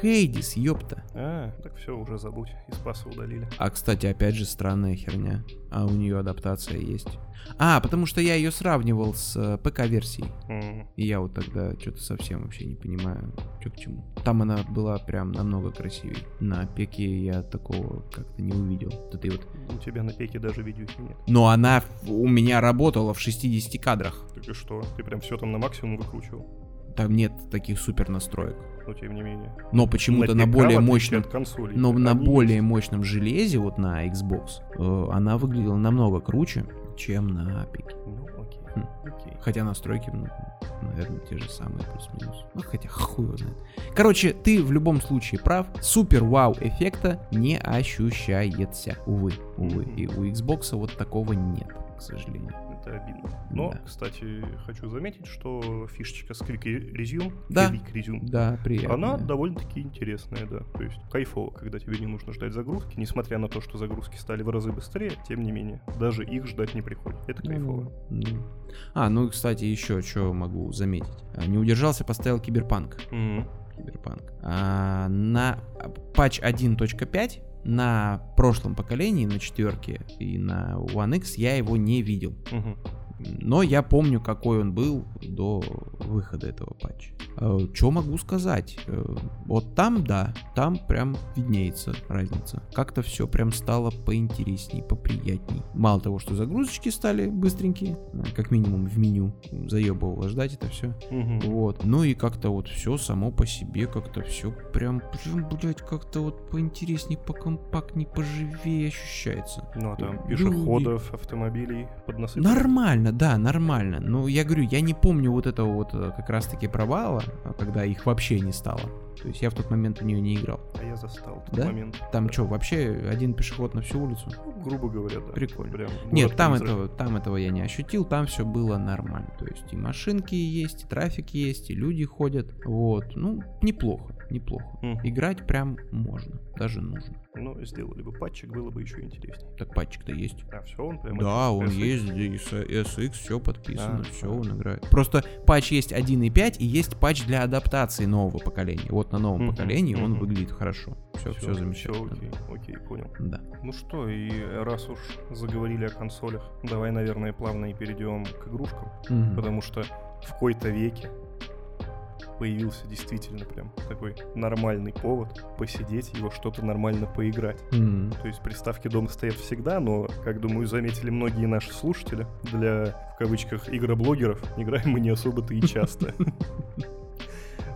Хейдис, ёпта. А, так все, уже забудь. Из паса удалили. А, кстати, опять же, странная херня. А у нее адаптация есть. А, потому что я ее сравнивал с э, ПК-версией. М, И я вот тогда что-то совсем вообще не понимаю, что к чему. Там она была прям намного красивее. На пеке я такого как-то не увидел. Этой вот. У тебя на пеке даже видюхи нет. Но она у меня работала в 60 кадрах. Так и что? Ты прям все там на максимум выкручивал? Там нет таких супер настроек. Но тем не менее. Но почему-то на в более мощном... консолей, Но на более есть. мощном железе, вот на Xbox, э, она выглядела намного круче, чем на пике. Ну, окей. Хм. Окей. Хотя настройки, ну, наверное, те же самые, плюс-минус. Ну, хотя хуй его знает. Короче, ты в любом случае прав. Супер вау эффекта не ощущается. Увы, увы. И у Xbox вот такого нет, к сожалению. Это обидно. Но, Да. кстати, хочу заметить, что фишечка с Quick Resume, Да. Quick Resume, Да, приятно. она довольно-таки интересная, да. То есть кайфово, когда тебе не нужно ждать загрузки, несмотря на то, что загрузки стали в разы быстрее, тем не менее, даже их ждать не приходится. Это кайфово. А, ну кстати, еще что могу заметить. А, Не удержался, поставил Киберпанк. Мгм. Киберпанк. А, на патч 1.5 на прошлом поколении, на четверке и на One X я его не видел. Мгм. Но я помню, какой он был до выхода этого патча. Что могу сказать? Э, Вот там, да, там прям виднеется разница. Как-то все прям стало поинтересней, поприятней. Мало того, что загрузочки стали быстренькие, э, как минимум в меню, заебывало ждать это все. Мгм. Вот. Ну и как-то вот все само по себе, как-то все прям, прям, блядь, как-то вот поинтересней, покомпактней, поживее ощущается. Ну, а там Люди- пешеходов, автомобилей поднасыпали. Нормально, да, нормально. Но я говорю, я не помню вот этого вот э, как раз-таки провала, а когда их вообще не стало. То есть я в тот момент в нее не играл. А я застал тот Да? момент. Там Да. что, вообще один пешеход на всю улицу? Ну, грубо говоря, да. Прикольно. Прям Нет, там этого, там этого я не ощутил, там все было нормально. То есть и машинки есть, и трафик есть, и люди ходят. Вот, ну, неплохо, неплохо. Мгм. Играть прям можно, даже нужно. Ну, сделали бы патчик, было бы еще интереснее. Так патчик-то есть. А, все, он прям... Да, он SX? есть, SX, все подписано, А, все, а. он играет. Просто патч есть 1.5 и есть патч для адаптации нового поколения. Вот вот на новом Мгм, поколении он мгм. выглядит хорошо. Все, все, замечательно. Все окей, окей, понял. Да. Ну что, и раз уж заговорили о консолях, давай, наверное, плавно и перейдем к игрушкам. Мгм. Потому что в кои-то веке появился действительно прям такой нормальный повод посидеть и во что-то нормально поиграть. Мгм. То есть приставки дома стоят всегда, но, как думаю, заметили многие наши слушатели, для, в кавычках, игроблогеров играем мы не особо-то и часто.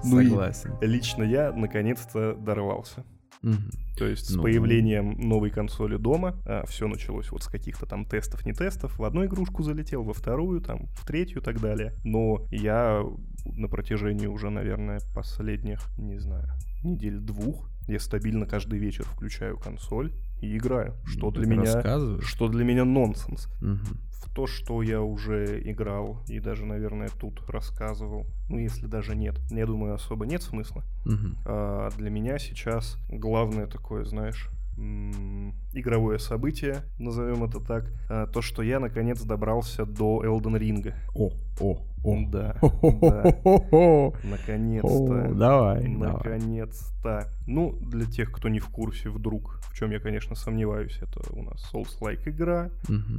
Ну и Согласен. лично я наконец-то дорвался. Мгм. То есть с Ну. появлением новой консоли дома все началось вот с каких-то там тестов, не тестов. В одну игрушку залетел, во вторую, там, в третью и так далее. Но я на протяжении уже, наверное, последних, не знаю, недель двух, я стабильно каждый вечер включаю консоль и играю. Что Ну, для меня... Что для меня нонсенс. Мгм. То, что я уже играл и даже, наверное, тут рассказывал, ну, если даже нет, я думаю, особо нет смысла. Мгм. А, для меня сейчас главное такое, знаешь, игровое событие, назовем это так, а, то, что я наконец добрался до Элден Ринга. О, о, о. Да, наконец-то. Давай. Наконец-то. Ну, для тех, кто не в курсе вдруг, в чем я, конечно, сомневаюсь, это у нас Souls-like игра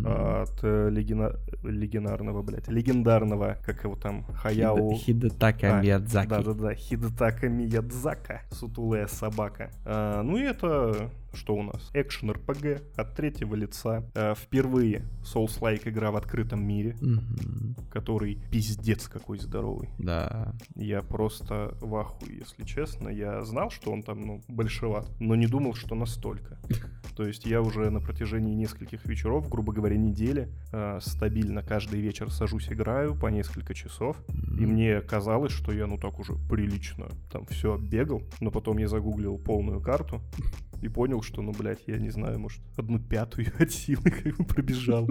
от э, легена- легендарного, блядь, легендарного, как его там, Хаяо... Хиде- Хидетака А, Миядзаки. Да-да-да, Хидетака Миядзака, сутулая собака. А, ну и это что у нас? Экшен РПГ от третьего лица. А, впервые Souls-like игра в открытом мире, Мгм. который пиздец какой здоровый. Да. Я просто в ахуе, если честно. Я знал, что он там, ну, большеват, но не думал, что настолько. То есть я уже на протяжении нескольких вечеров, грубо говоря, недели, а, стабильно каждый вечер сажусь, играю по несколько часов. И мне казалось, что я, ну так уже прилично там все оббегал, но потом я загуглил полную карту и понял, что, ну, блядь, я не знаю, может, одну пятую от силы как бы пробежал.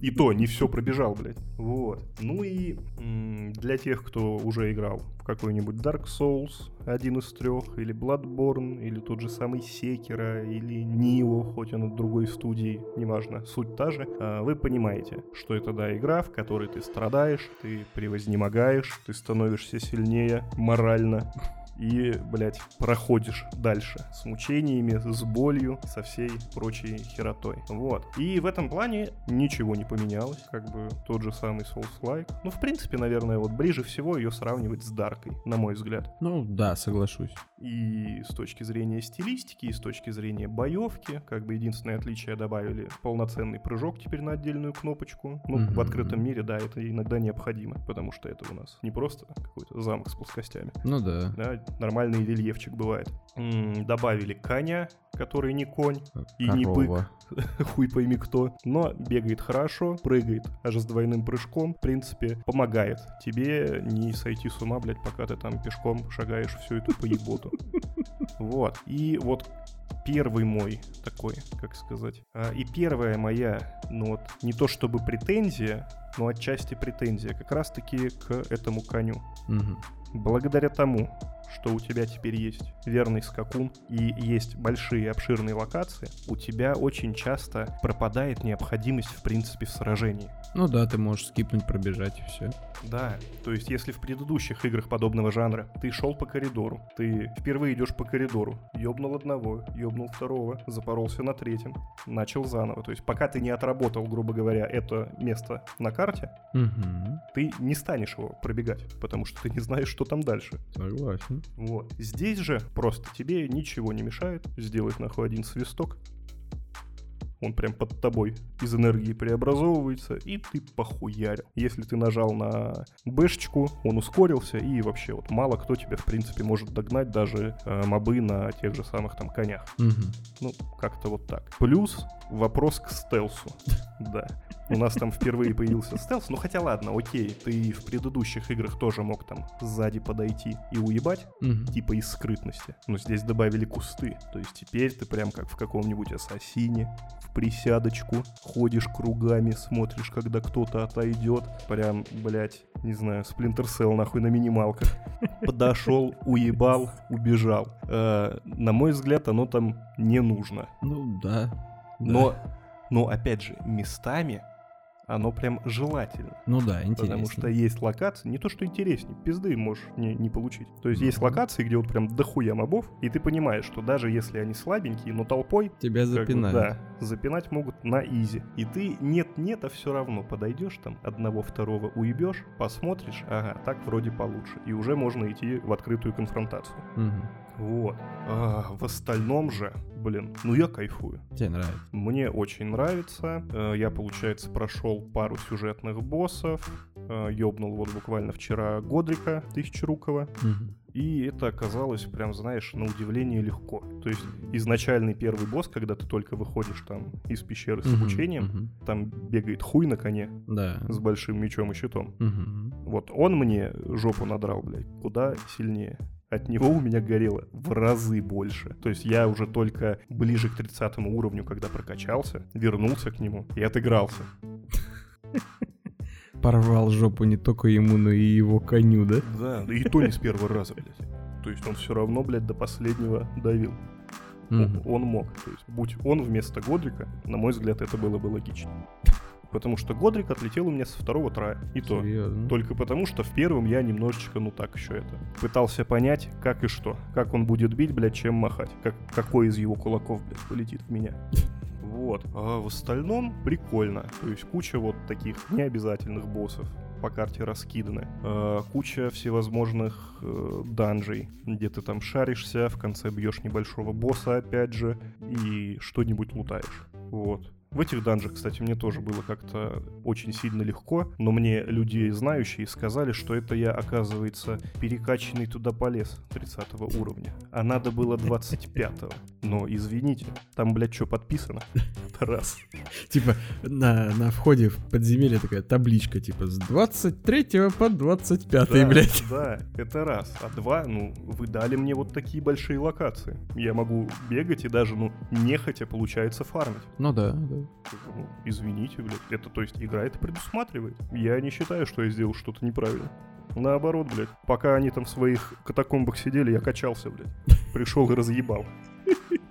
И то, не все пробежал, блядь. Вот. Ну и для тех, кто уже играл в какой-нибудь Dark Souls, один из трех, или Bloodborne, или тот же самый Sekiro, или Nioh, хоть он от другой студии, неважно, суть та же, а, вы понимаете, что это, да, игра, в которой ты страдаешь, ты превознемогаешь, ты становишься сильнее морально, и, блядь, проходишь дальше с мучениями, с болью, со всей прочей херотой. Вот. И в этом плане ничего не поменялось, как бы тот же самый Souls-like. Ну, в принципе, наверное, вот ближе всего ее сравнивать с Даркой, на мой взгляд. Ну да, соглашусь. И с точки зрения стилистики, и с точки зрения боевки, как бы единственное отличие добавили полноценный прыжок теперь на отдельную кнопочку. Ну, Мгм. в открытом мире, да, это иногда необходимо, потому что это у нас не просто какой-то замок с плоскостями Ну да. да, нормальный рельефчик бывает. Добавили коня, который не конь, И не бык. Корова. хуй пойми кто, но бегает хорошо, прыгает аж с двойным прыжком, в принципе, помогает тебе не сойти с ума, блядь, пока ты там пешком шагаешь всю эту поеботу. Вот. И вот первый мой такой, как сказать, а, и первая моя, ну вот, не то чтобы претензия, но отчасти претензия как раз-таки к этому коню. Мгм. Благодаря тому, что у тебя теперь есть верный скакун и есть большие обширные локации, у тебя очень часто пропадает необходимость, в принципе, в сражении. Ну да, ты можешь скипнуть, пробежать и все. Да, то есть если в предыдущих играх подобного жанра ты шел по коридору, ты впервые идешь по коридору, ёбнул одного, ёбнул второго, запоролся на третьем, начал заново. То есть пока ты не отработал, грубо говоря, это место на карте, ты не станешь его пробегать, потому что ты не знаешь, что там дальше. Согласен. Вот. Здесь же просто тебе ничего не мешает сделать нахуй один свисток. Он прям под тобой из энергии преобразовывается, и ты похуярил. Если ты нажал на бэшечку, он ускорился, и вообще вот мало кто тебя, в принципе, может догнать, даже э, мобы на тех же самых там конях. Мгм. Ну, как-то вот так. Плюс вопрос к стелсу. Да. У нас там впервые появился стелс. Ну хотя ладно, окей, ты в предыдущих играх тоже мог там сзади подойти и уебать, Мгм. типа из скрытности. Но здесь добавили кусты. То есть теперь ты прям как в каком-нибудь ассасине, в присядочку, ходишь кругами, смотришь, когда кто-то отойдет. Прям, блядь, не знаю, Splinter Cell нахуй на минималках. Подошел, уебал, убежал. Э, на мой взгляд, оно там не нужно. Ну да. Но, но опять же, местами оно прям желательно. Ну да, интересно. Потому что есть локации, не то что интереснее, пизды можешь не, не получить. То есть есть локации, где вот прям дохуя мобов, и ты понимаешь, что даже если они слабенькие, но толпой... Тебя как бы, запинают. да, запинать могут на изи. И ты нет-нет, а все равно подойдешь там, одного-второго уебешь, посмотришь, ага, так вроде получше. И уже можно идти в открытую конфронтацию. Мгм. Вот. А, в остальном же, блин, ну я кайфую. Тебе нравится? Мне очень нравится. Э, Я, получается, прошел пару сюжетных боссов. Э, Ёбнул вот буквально вчера Годрика Тысячерукова. Мгм. И это оказалось прям, знаешь, на удивление легко. То есть изначальный первый босс, когда ты только выходишь там из пещеры с обучением, мгм. там бегает хуй на коне Да. с большим мечом и щитом. Мгм. Вот он мне жопу надрал, блядь, куда сильнее. От него у меня горело в разы больше. То есть я уже только ближе к 30 уровню, когда прокачался, вернулся к нему и отыгрался. Порвал жопу не только ему, но и его коню, да? Да, и то не с первого раза, блядь. То есть он все равно, блядь, до последнего давил. Мгм. Он мог. То есть будь он вместо Годрика, на мой взгляд, это было бы логично. Потому что Годрик отлетел у меня со второго трая. И то. Серьезно? Только потому, что в первом я немножечко, ну так еще это, пытался понять, как и что. Как он будет бить, блядь, чем махать. Как, какой из его кулаков, блядь, полетит в меня. Вот. А в остальном прикольно. То есть куча вот таких необязательных боссов по карте раскиданы. А, куча всевозможных э, данжей, где ты там шаришься, в конце бьешь небольшого босса опять же, и что-нибудь лутаешь. Вот. В этих данжах, кстати, мне тоже было как-то очень сильно легко, но мне люди знающие сказали, что это я, оказывается, перекачанный туда полез 30 уровня, а надо было 25-го. Но извините, там, блядь, что подписано? Это раз. Типа на, на входе в подземелье такая табличка, типа с 23 по 25, Да, блядь. Да, это раз. А два, ну, вы дали мне вот такие большие локации. Я могу бегать и даже, ну, нехотя получается фармить. Ну да, да. Извините, блядь, это, то есть, игра это предусматривает. Я не считаю, что я сделал что-то неправильно. Наоборот, блядь, пока они там в своих катакомбах сидели, я качался, блядь. Пришел и разъебал.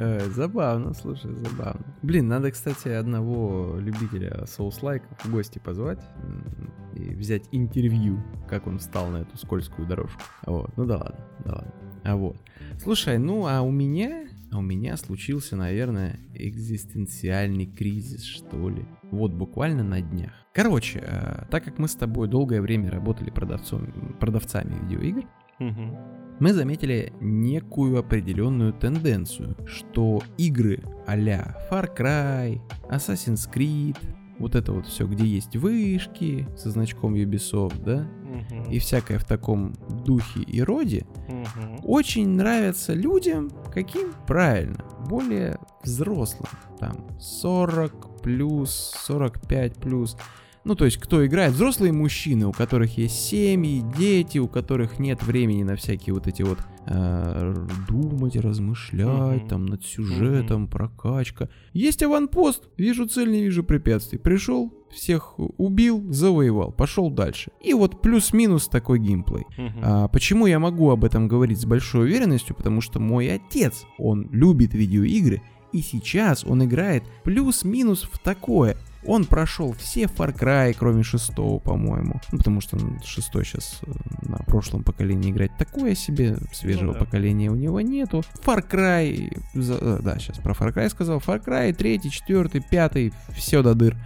Э, забавно, слушай, забавно. Блин, надо, кстати, одного любителя соус-лайков в гости позвать и взять интервью, как он встал на эту скользкую дорожку. Вот, ну да ладно, да ладно. А вот. Слушай, ну а у меня, а у меня случился, наверное, экзистенциальный кризис, что ли. Вот буквально на днях. Короче, э, так как мы с тобой долгое время работали продавцом, продавцами видеоигр, Мгм. мы заметили некую определенную тенденцию, что игры а-ля Far Cry, Assassin's Creed, вот это вот все, где есть вышки со значком Ubisoft, да, И всякое в таком духе и роде, очень нравятся людям, каким правильно, более взрослым, там 40 плюс, 45 плюс. Ну, то есть, кто играет? Взрослые мужчины, у которых есть семьи, дети, у которых нет времени на всякие вот эти вот э, думать, размышлять, Мгм. там над сюжетом, прокачка. Есть аванпост, вижу цель, не вижу препятствий. Пришел, всех убил, завоевал, пошел дальше. И вот плюс-минус такой геймплей. Мгм. А, почему я могу об этом говорить с большой уверенностью? Потому что мой отец, он любит видеоигры, и сейчас он играет плюс-минус в такое. Он прошел все Far Cry, кроме шестого, по-моему. Ну, потому что шестой сейчас э, на прошлом поколении играть такое себе, свежего Ну да. поколения у него нету. Far Cry, э, да, сейчас про Far Cry сказал. Far Cry, третий, четвертый, пятый, все до дыр.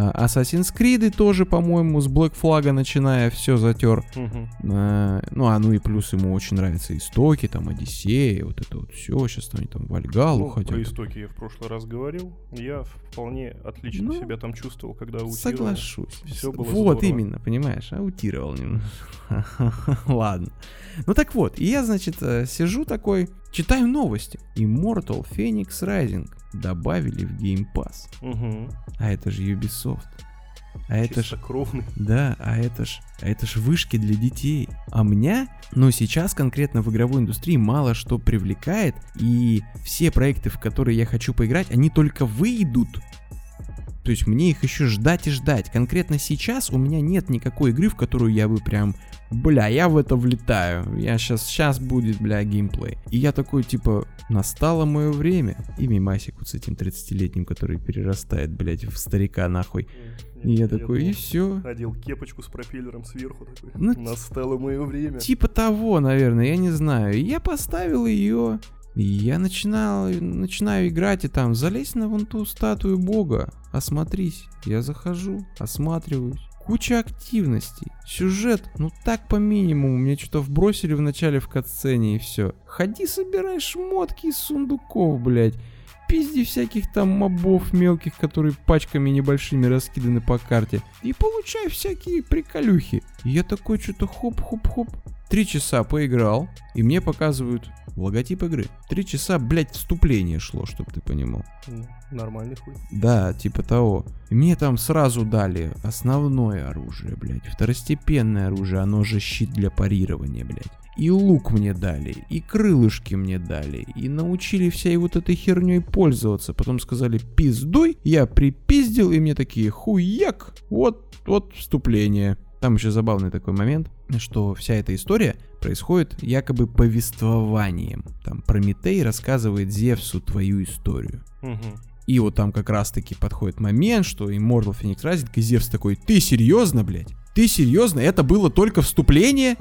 А, Assassin's Creed тоже, по-моему, с Black Flag начиная все затер. Мгм. А, ну, а ну и плюс ему очень нравятся истоки, там, Одиссея, вот это вот все. Сейчас они там в Альгалу Ну, хотят. про истоки я в прошлый раз говорил. Я вполне отлично Ну, себя там чувствовал, когда аутировал. Соглашусь. Всё было вот здорово. именно, понимаешь, аутировал немного. Ладно. Ну так вот, и я, значит, э, сижу такой, читаю новости. Immortal Phoenix Rising добавили в Game Pass. Мгм. А это же Ubisoft. А это ж Чистокровный. Да, а это ж, а это ж вышки для детей. А меня, ну сейчас конкретно в игровой индустрии мало что привлекает, и все проекты, в которые я хочу поиграть, они только выйдут. То есть мне их еще ждать и ждать. Конкретно сейчас у меня нет никакой игры, в которую я бы прям, бля, я в это влетаю. Я сейчас, сейчас будет, бля, геймплей. И я такой, типа, настало мое время. И мимасик вот с этим 30-летним, который перерастает, блядь, в старика нахуй. И я такой, и все. Одел кепочку с пропеллером сверху такой. Ну, Настало мое время. Типа того, наверное, я не знаю. Я поставил ее. Я начинал, начинаю играть и там, залезь на вон ту статую бога, осмотрись. Я захожу, осматриваюсь. Куча активностей. Сюжет, ну так по минимуму. Мне что-то вбросили в начале в катсцене и все. Ходи, собирай шмотки из сундуков, блядь. Пизди всяких там мобов мелких, которые пачками небольшими раскиданы по карте. И получай всякие приколюхи. Я такой что-то хоп-хоп-хоп. Три часа поиграл, и мне показывают логотип игры. Три часа, блядь, вступление шло, чтобы ты понимал. Нормальный хуй. Да, типа того. И мне там сразу дали основное оружие, блядь, второстепенное оружие, оно же щит для парирования, блядь. И лук мне дали, и крылышки мне дали, и научили всей вот этой херней пользоваться. Потом сказали пиздуй, я припиздил, и мне такие хуяк, вот, вот вступление. Там еще забавный такой момент, что вся эта история происходит якобы повествованием. Там Прометей рассказывает Зевсу твою историю. И вот там как раз таки подходит момент, что Immortal Phoenix Rising, и Зевс такой, ты серьезно, блядь? Ты серьезно? Это было только вступление?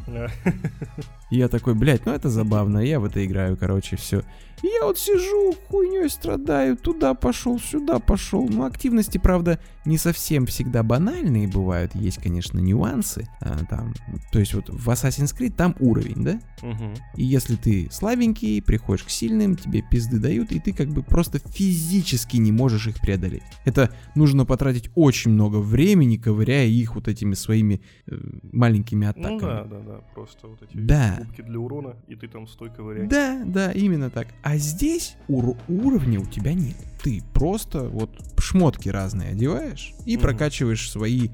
И я такой, блядь, ну это забавно, я в это играю, короче, все. Я вот сижу, хуйней страдаю, туда пошел, сюда пошел. Ну, активности, правда, не совсем всегда банальные бывают, есть, конечно, нюансы. А, там, то есть вот в Assassin's Creed там уровень, да? мгм. И если ты слабенький, приходишь к сильным, тебе пизды дают, и ты как бы просто физически не можешь их преодолеть. Это нужно потратить очень много времени, ковыряя их вот этими своими э, маленькими атаками. Ну да, да, да, просто вот эти Да. кубки для урона, и ты там стой ковыряй. Да, да, именно так. А здесь ур- уровня у тебя нет. Ты просто вот шмотки разные одеваешь и Мгм. прокачиваешь свои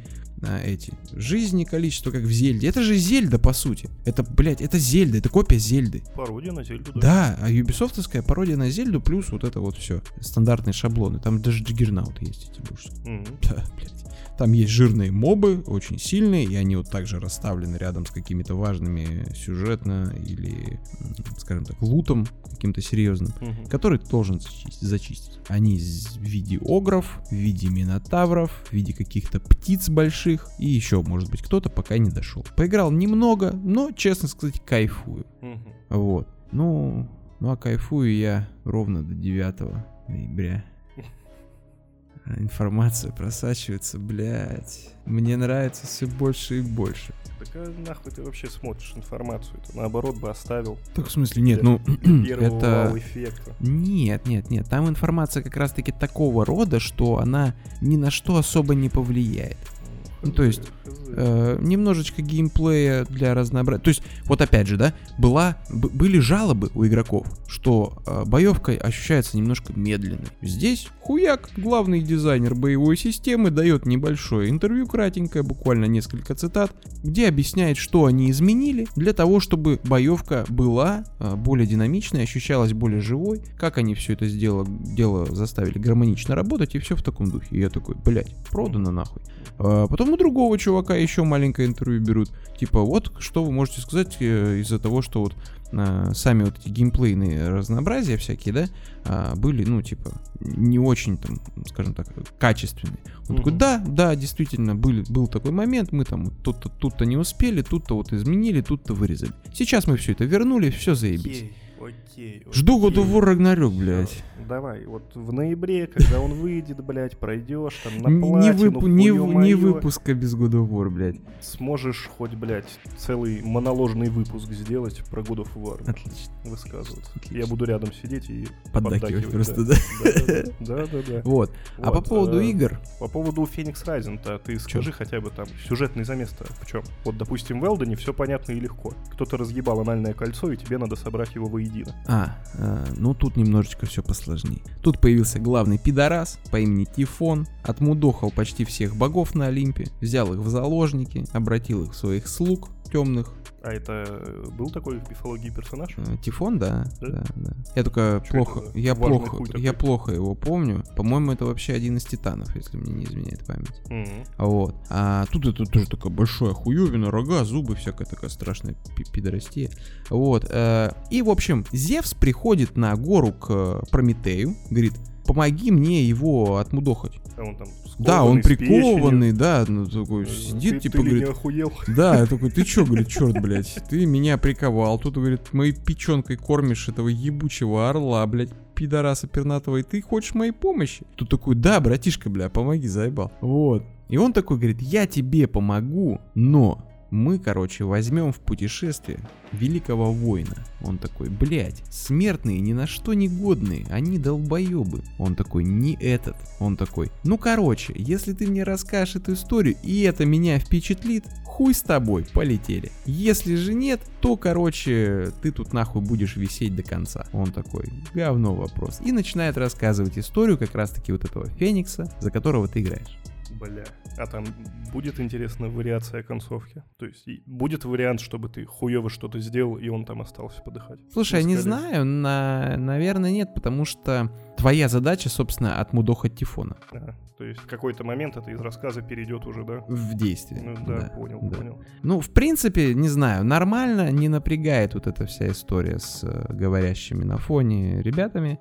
а, эти жизни, количество, как в Зельде. Это же Зельда, по сути. Это, блядь, это Зельда, это копия Зельды. Пародия на Зельду, да. Да, а юбисофтовская пародия на Зельду плюс вот это вот все. Стандартные шаблоны. Там даже Джиггернаут есть, эти будешь. Мгм. Да, блядь. Там есть жирные мобы, очень сильные, и они вот также расставлены рядом с какими-то важными сюжетно или, скажем так, лутом каким-то серьезным, Мгм. который должен зачистить. зачистить. Они в виде огров, в виде минотавров, в виде каких-то птиц больших, и еще, может быть, кто-то пока не дошел. Поиграл немного, но, честно сказать, кайфую. Мгм. Вот. Ну, ну а кайфую я ровно до 9 ноября. Информация просачивается, блядь. Мне нравится все больше и больше. Так а нахуй ты вообще смотришь информацию? Это наоборот бы оставил Так в смысле, нет, ну первого это... вау-эффекта. Нет, нет, нет, там информация как раз-таки такого рода, что она ни на что особо не повлияет. Ну, то есть, Э, немножечко геймплея для разнообразия. То есть, вот опять же, да, была, были жалобы у игроков, что э, боевка ощущается немножко медленной. Здесь хуяк, главный дизайнер боевой системы, дает небольшое интервью, кратенькое, буквально несколько цитат, где объясняет, что они изменили для того, чтобы боевка была э, более динамичной, ощущалась более живой, как они все это сделало, дело заставили гармонично работать, и все в таком духе. И я такой, блядь, продано нахуй. А потом у другого чувака еще маленькое интервью берут. Типа, вот что вы можете сказать э, из-за того, что вот а, сами вот эти геймплейные разнообразия всякие, да, а, были, ну, типа, не очень там, скажем так, качественные. Он такой, Мгм. да, да, действительно, были, был такой момент, мы там тут-то, тут-то не успели, тут-то вот изменили, тут-то вырезали. Сейчас мы все это вернули, все заебись. Окей. Жду God of. War Ragnarok, блядь. Давай, вот в ноябре, когда он выйдет, блядь, пройдешь там на не, платину, не, в- не хуё-моё, выпуска без God of War, блядь. Сможешь хоть, блядь, целый моноложный выпуск сделать про God of War. Отлично. Высказываться. Отлично. Я буду рядом сидеть и Поддакивать просто, да. да. Да, да. Вот. А по поводу э, игр, По поводу Феникс Райзен-то, ты скажи хотя бы там сюжетный замес-то в чем? Вот, допустим, в Элдоне все понятно и легко. Кто-то разъебал анальное кольцо, и тебе надо собрать его воедино. А, э, ну тут немножечко все посложнее. Тут появился главный пидорас по имени Тифон, отмудохал почти всех богов на Олимпе, взял их в заложники, обратил их в своих слуг темных, А это был такой в мифологии персонаж? Э, Тифон, да, Да? да, да. Я только Чё плохо, я плохо, я такой? плохо его помню. По-моему, это вообще один из титанов, если мне не изменяет память. Мгм. Вот. А тут это тоже такая большая хуевина, рога, зубы, всякая такая страшная пи- пидорастия. Вот. э, И, в общем, Зевс приходит на гору к Прометею, говорит, помоги мне его отмудохать. А он там Да, он прикованный, да, ну такой Э, сидит, ты- типа, ты говорит, охуел? да, я такой, ты чё, говорит, черт, блядь, ты меня приковал, тут, говорит, моей печенкой кормишь этого ебучего орла, блядь, пидораса пернатого, и ты хочешь моей помощи? Тут такой, да, братишка, бля, помоги, заебал. Вот. И он такой говорит, я тебе помогу, но мы, короче, возьмем в путешествие великого воина. Он такой, блядь, смертные ни на что не годные, они долбоебы. Он такой, не этот. Он такой, ну короче, если ты мне расскажешь эту историю, и это меня впечатлит, хуй с тобой, полетели. Если же нет, то, короче, ты тут нахуй будешь висеть до конца. Он такой, говно вопрос. И начинает рассказывать историю как раз-таки вот этого Феникса, за которого ты играешь. Бля. А там будет, интересно, вариация концовки? То есть будет вариант, чтобы ты хуево что-то сделал, и он там остался подыхать? Слушай, я не Искали. знаю, на... наверное, нет, потому что твоя задача, собственно, отмудохать Тифона Ага. То есть в какой-то момент это из рассказа перейдет уже, да? в действие. Ну да, понял, да. понял. Ну, в принципе, не знаю, нормально, не напрягает вот эта вся история с э, говорящими на фоне ребятами.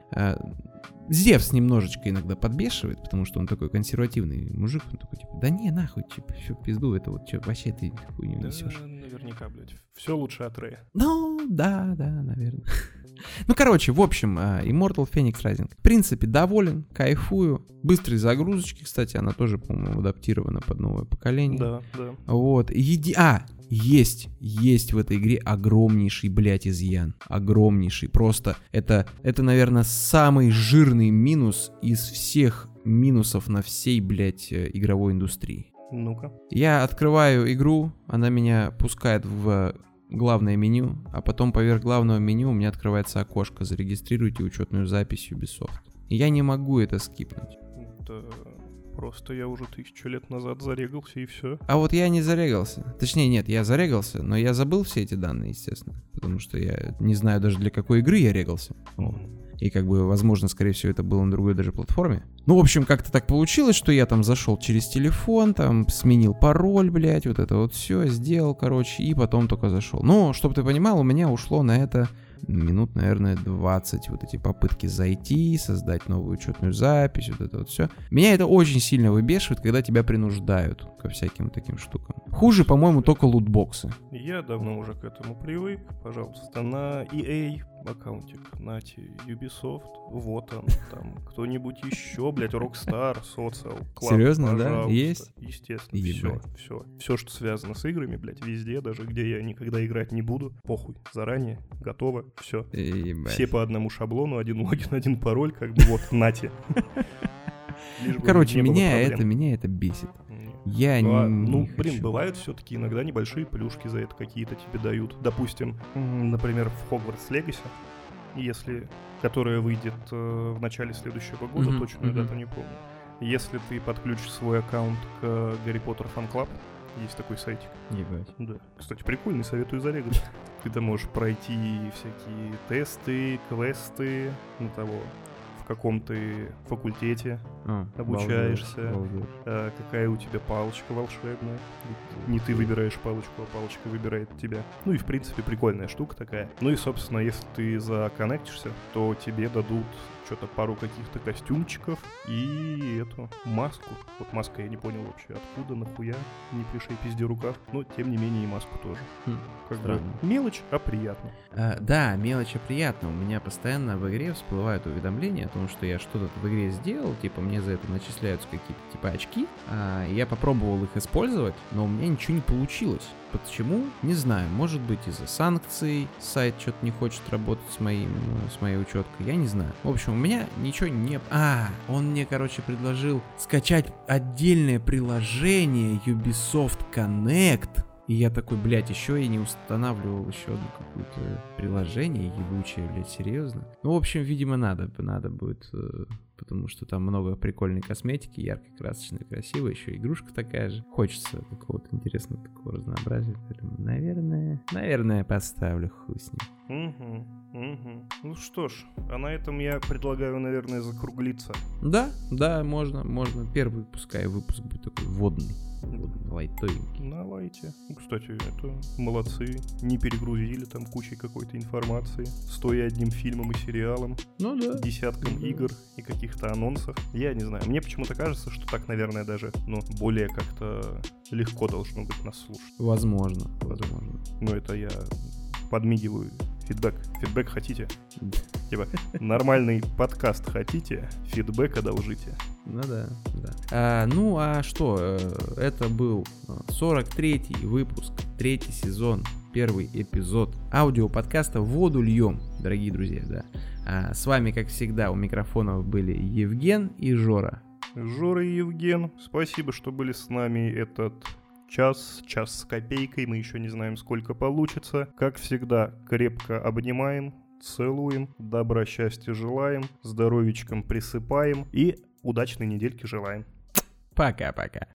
Зевс немножечко иногда подбешивает, потому что он такой консервативный мужик, он такой, типа, да не, нахуй, типа, все, пизду, это вот, чё, вообще ты хуйню Да, несешь. наверняка, блядь. Все лучше от Рэя. Ну, да, да, наверное. Ну, короче, в общем, а, Immortal Phoenix Rising. В принципе, доволен, кайфую. Быстрые загрузочки, кстати, она тоже, по-моему, адаптирована под новое поколение. Да, да. Вот. Еди... А, есть, есть в этой игре огромнейший, блядь, изъян. Огромнейший. Просто это, это, наверное, самый жирный минус из всех минусов на всей, блядь, э, игровой индустрии. Ну-ка. Я открываю игру, она меня пускает в главное меню, а потом поверх главного меню у меня открывается окошко «Зарегистрируйте учетную запись Ubisoft». Я не могу это скипнуть. Да, просто я уже тысячу лет назад зарегался, и все. А вот я не зарегался. Точнее, нет, я зарегался, но я забыл все эти данные, естественно. Потому что я не знаю даже для какой игры я регался. Вот. И как бы, возможно, скорее всего, это было на другой даже платформе. Ну, в общем, как-то так получилось, что я там зашел через телефон, там сменил пароль, блядь, вот это вот все, сделал, короче, и потом только зашел. Но, чтобы ты понимал, у меня ушло на это минут, наверное, 20 вот эти попытки зайти, создать новую учетную запись, вот это вот все. Меня это очень сильно выбешивает, когда тебя принуждают ко всяким таким штукам. Хуже, по-моему, только лутбоксы. Я давно уже к этому привык. Пожалуйста, на EA аккаунтик, нате, Ubisoft, вот он, там, кто-нибудь еще, блядь, Rockstar, Social, Club, Серьезно, да? пожалуйста. Есть? Естественно, все, Ебать. все. Все, что связано с играми, блядь, везде, даже где я никогда играть не буду, похуй, заранее, готово, все. Ебать. Все по одному шаблону, один логин, один пароль, как бы вот, нате. Короче, не меня это, меня это бесит. Я Ну, а, не ну, хочу. блин, бывают все-таки иногда небольшие плюшки за это какие-то тебе дают. Допустим, например, в Hogwarts Legacy, если, которая выйдет э, в начале следующего года, Мгм, точную мгм. дату не помню. Если ты подключишь свой аккаунт к Harry Potter Fan Club, есть такой сайтик. Ебать. Да. Кстати, прикольный, советую зарегать. Ты там можешь пройти всякие тесты, квесты, на того, в каком ты факультете, А, Обучаешься. балдеж, балдеж. а, какая у тебя палочка волшебная. Не ты выбираешь палочку, а палочка выбирает тебя. Ну и, в принципе, прикольная штука такая. Ну и, собственно, если ты законнектишься, то тебе дадут что-то пару каких-то костюмчиков и эту маску. Вот маска я не понял вообще откуда, нахуя, не пришей пизде рукав. Но, тем не менее, и маску тоже. Хм, Как бы мелочь, а приятно. А, да, мелочи приятно. У меня постоянно в игре всплывают уведомления о том, что я что-то в игре сделал, типа мне за это начисляются какие-то типа очки. А, я попробовал их использовать, но у меня ничего не получилось. Почему? Не знаю. Может быть из-за санкций, сайт что-то не хочет работать с моим, э, с моей учеткой, я не знаю. В общем, у меня ничего не... А, он мне, короче, предложил скачать отдельное приложение Ubisoft Connect. И я такой, блядь, еще я не устанавливал еще одно какое-то приложение ебучее, блядь, серьезно. Ну, в общем, видимо, надо, надо будет э, потому что там много прикольной косметики, яркой, красочной, красивой, еще игрушка такая же. Хочется какого-то интересного такого разнообразия, поэтому, наверное, наверное, поставлю хуй с ним. Угу, угу. Ну что ж, а на этом я предлагаю, наверное, закруглиться. Да, да, можно, можно. Первый, пускай выпуск будет такой водный. Лайтовенький. На лайте. Ну, кстати, это молодцы. Не перегрузили там кучей какой-то информации. Стоя одним фильмом и сериалом. Ну да. Десятком Ну да. игр и каких-то анонсов. Я не знаю. Мне почему-то кажется, что так, наверное, даже, ну, более как-то легко должно быть нас слушать. Возможно, возможно. Но это я подмигиваю. Фидбэк. Фидбэк хотите? Типа, нормальный подкаст хотите? Фидбэк одолжите. Ну да, да. А, ну а что, э, это был э, 43-й выпуск, третий сезон, первый эпизод аудиоподкаста «Воду льем», дорогие друзья, да. А, с вами, как всегда, у микрофонов были Евген и Жора. Жора и Евген, спасибо, что были с нами этот час, час с копейкой, мы еще не знаем, сколько получится. Как всегда, крепко обнимаем, целуем, добра, счастья желаем, здоровичком присыпаем и удачной недельки желаем. Пока-пока.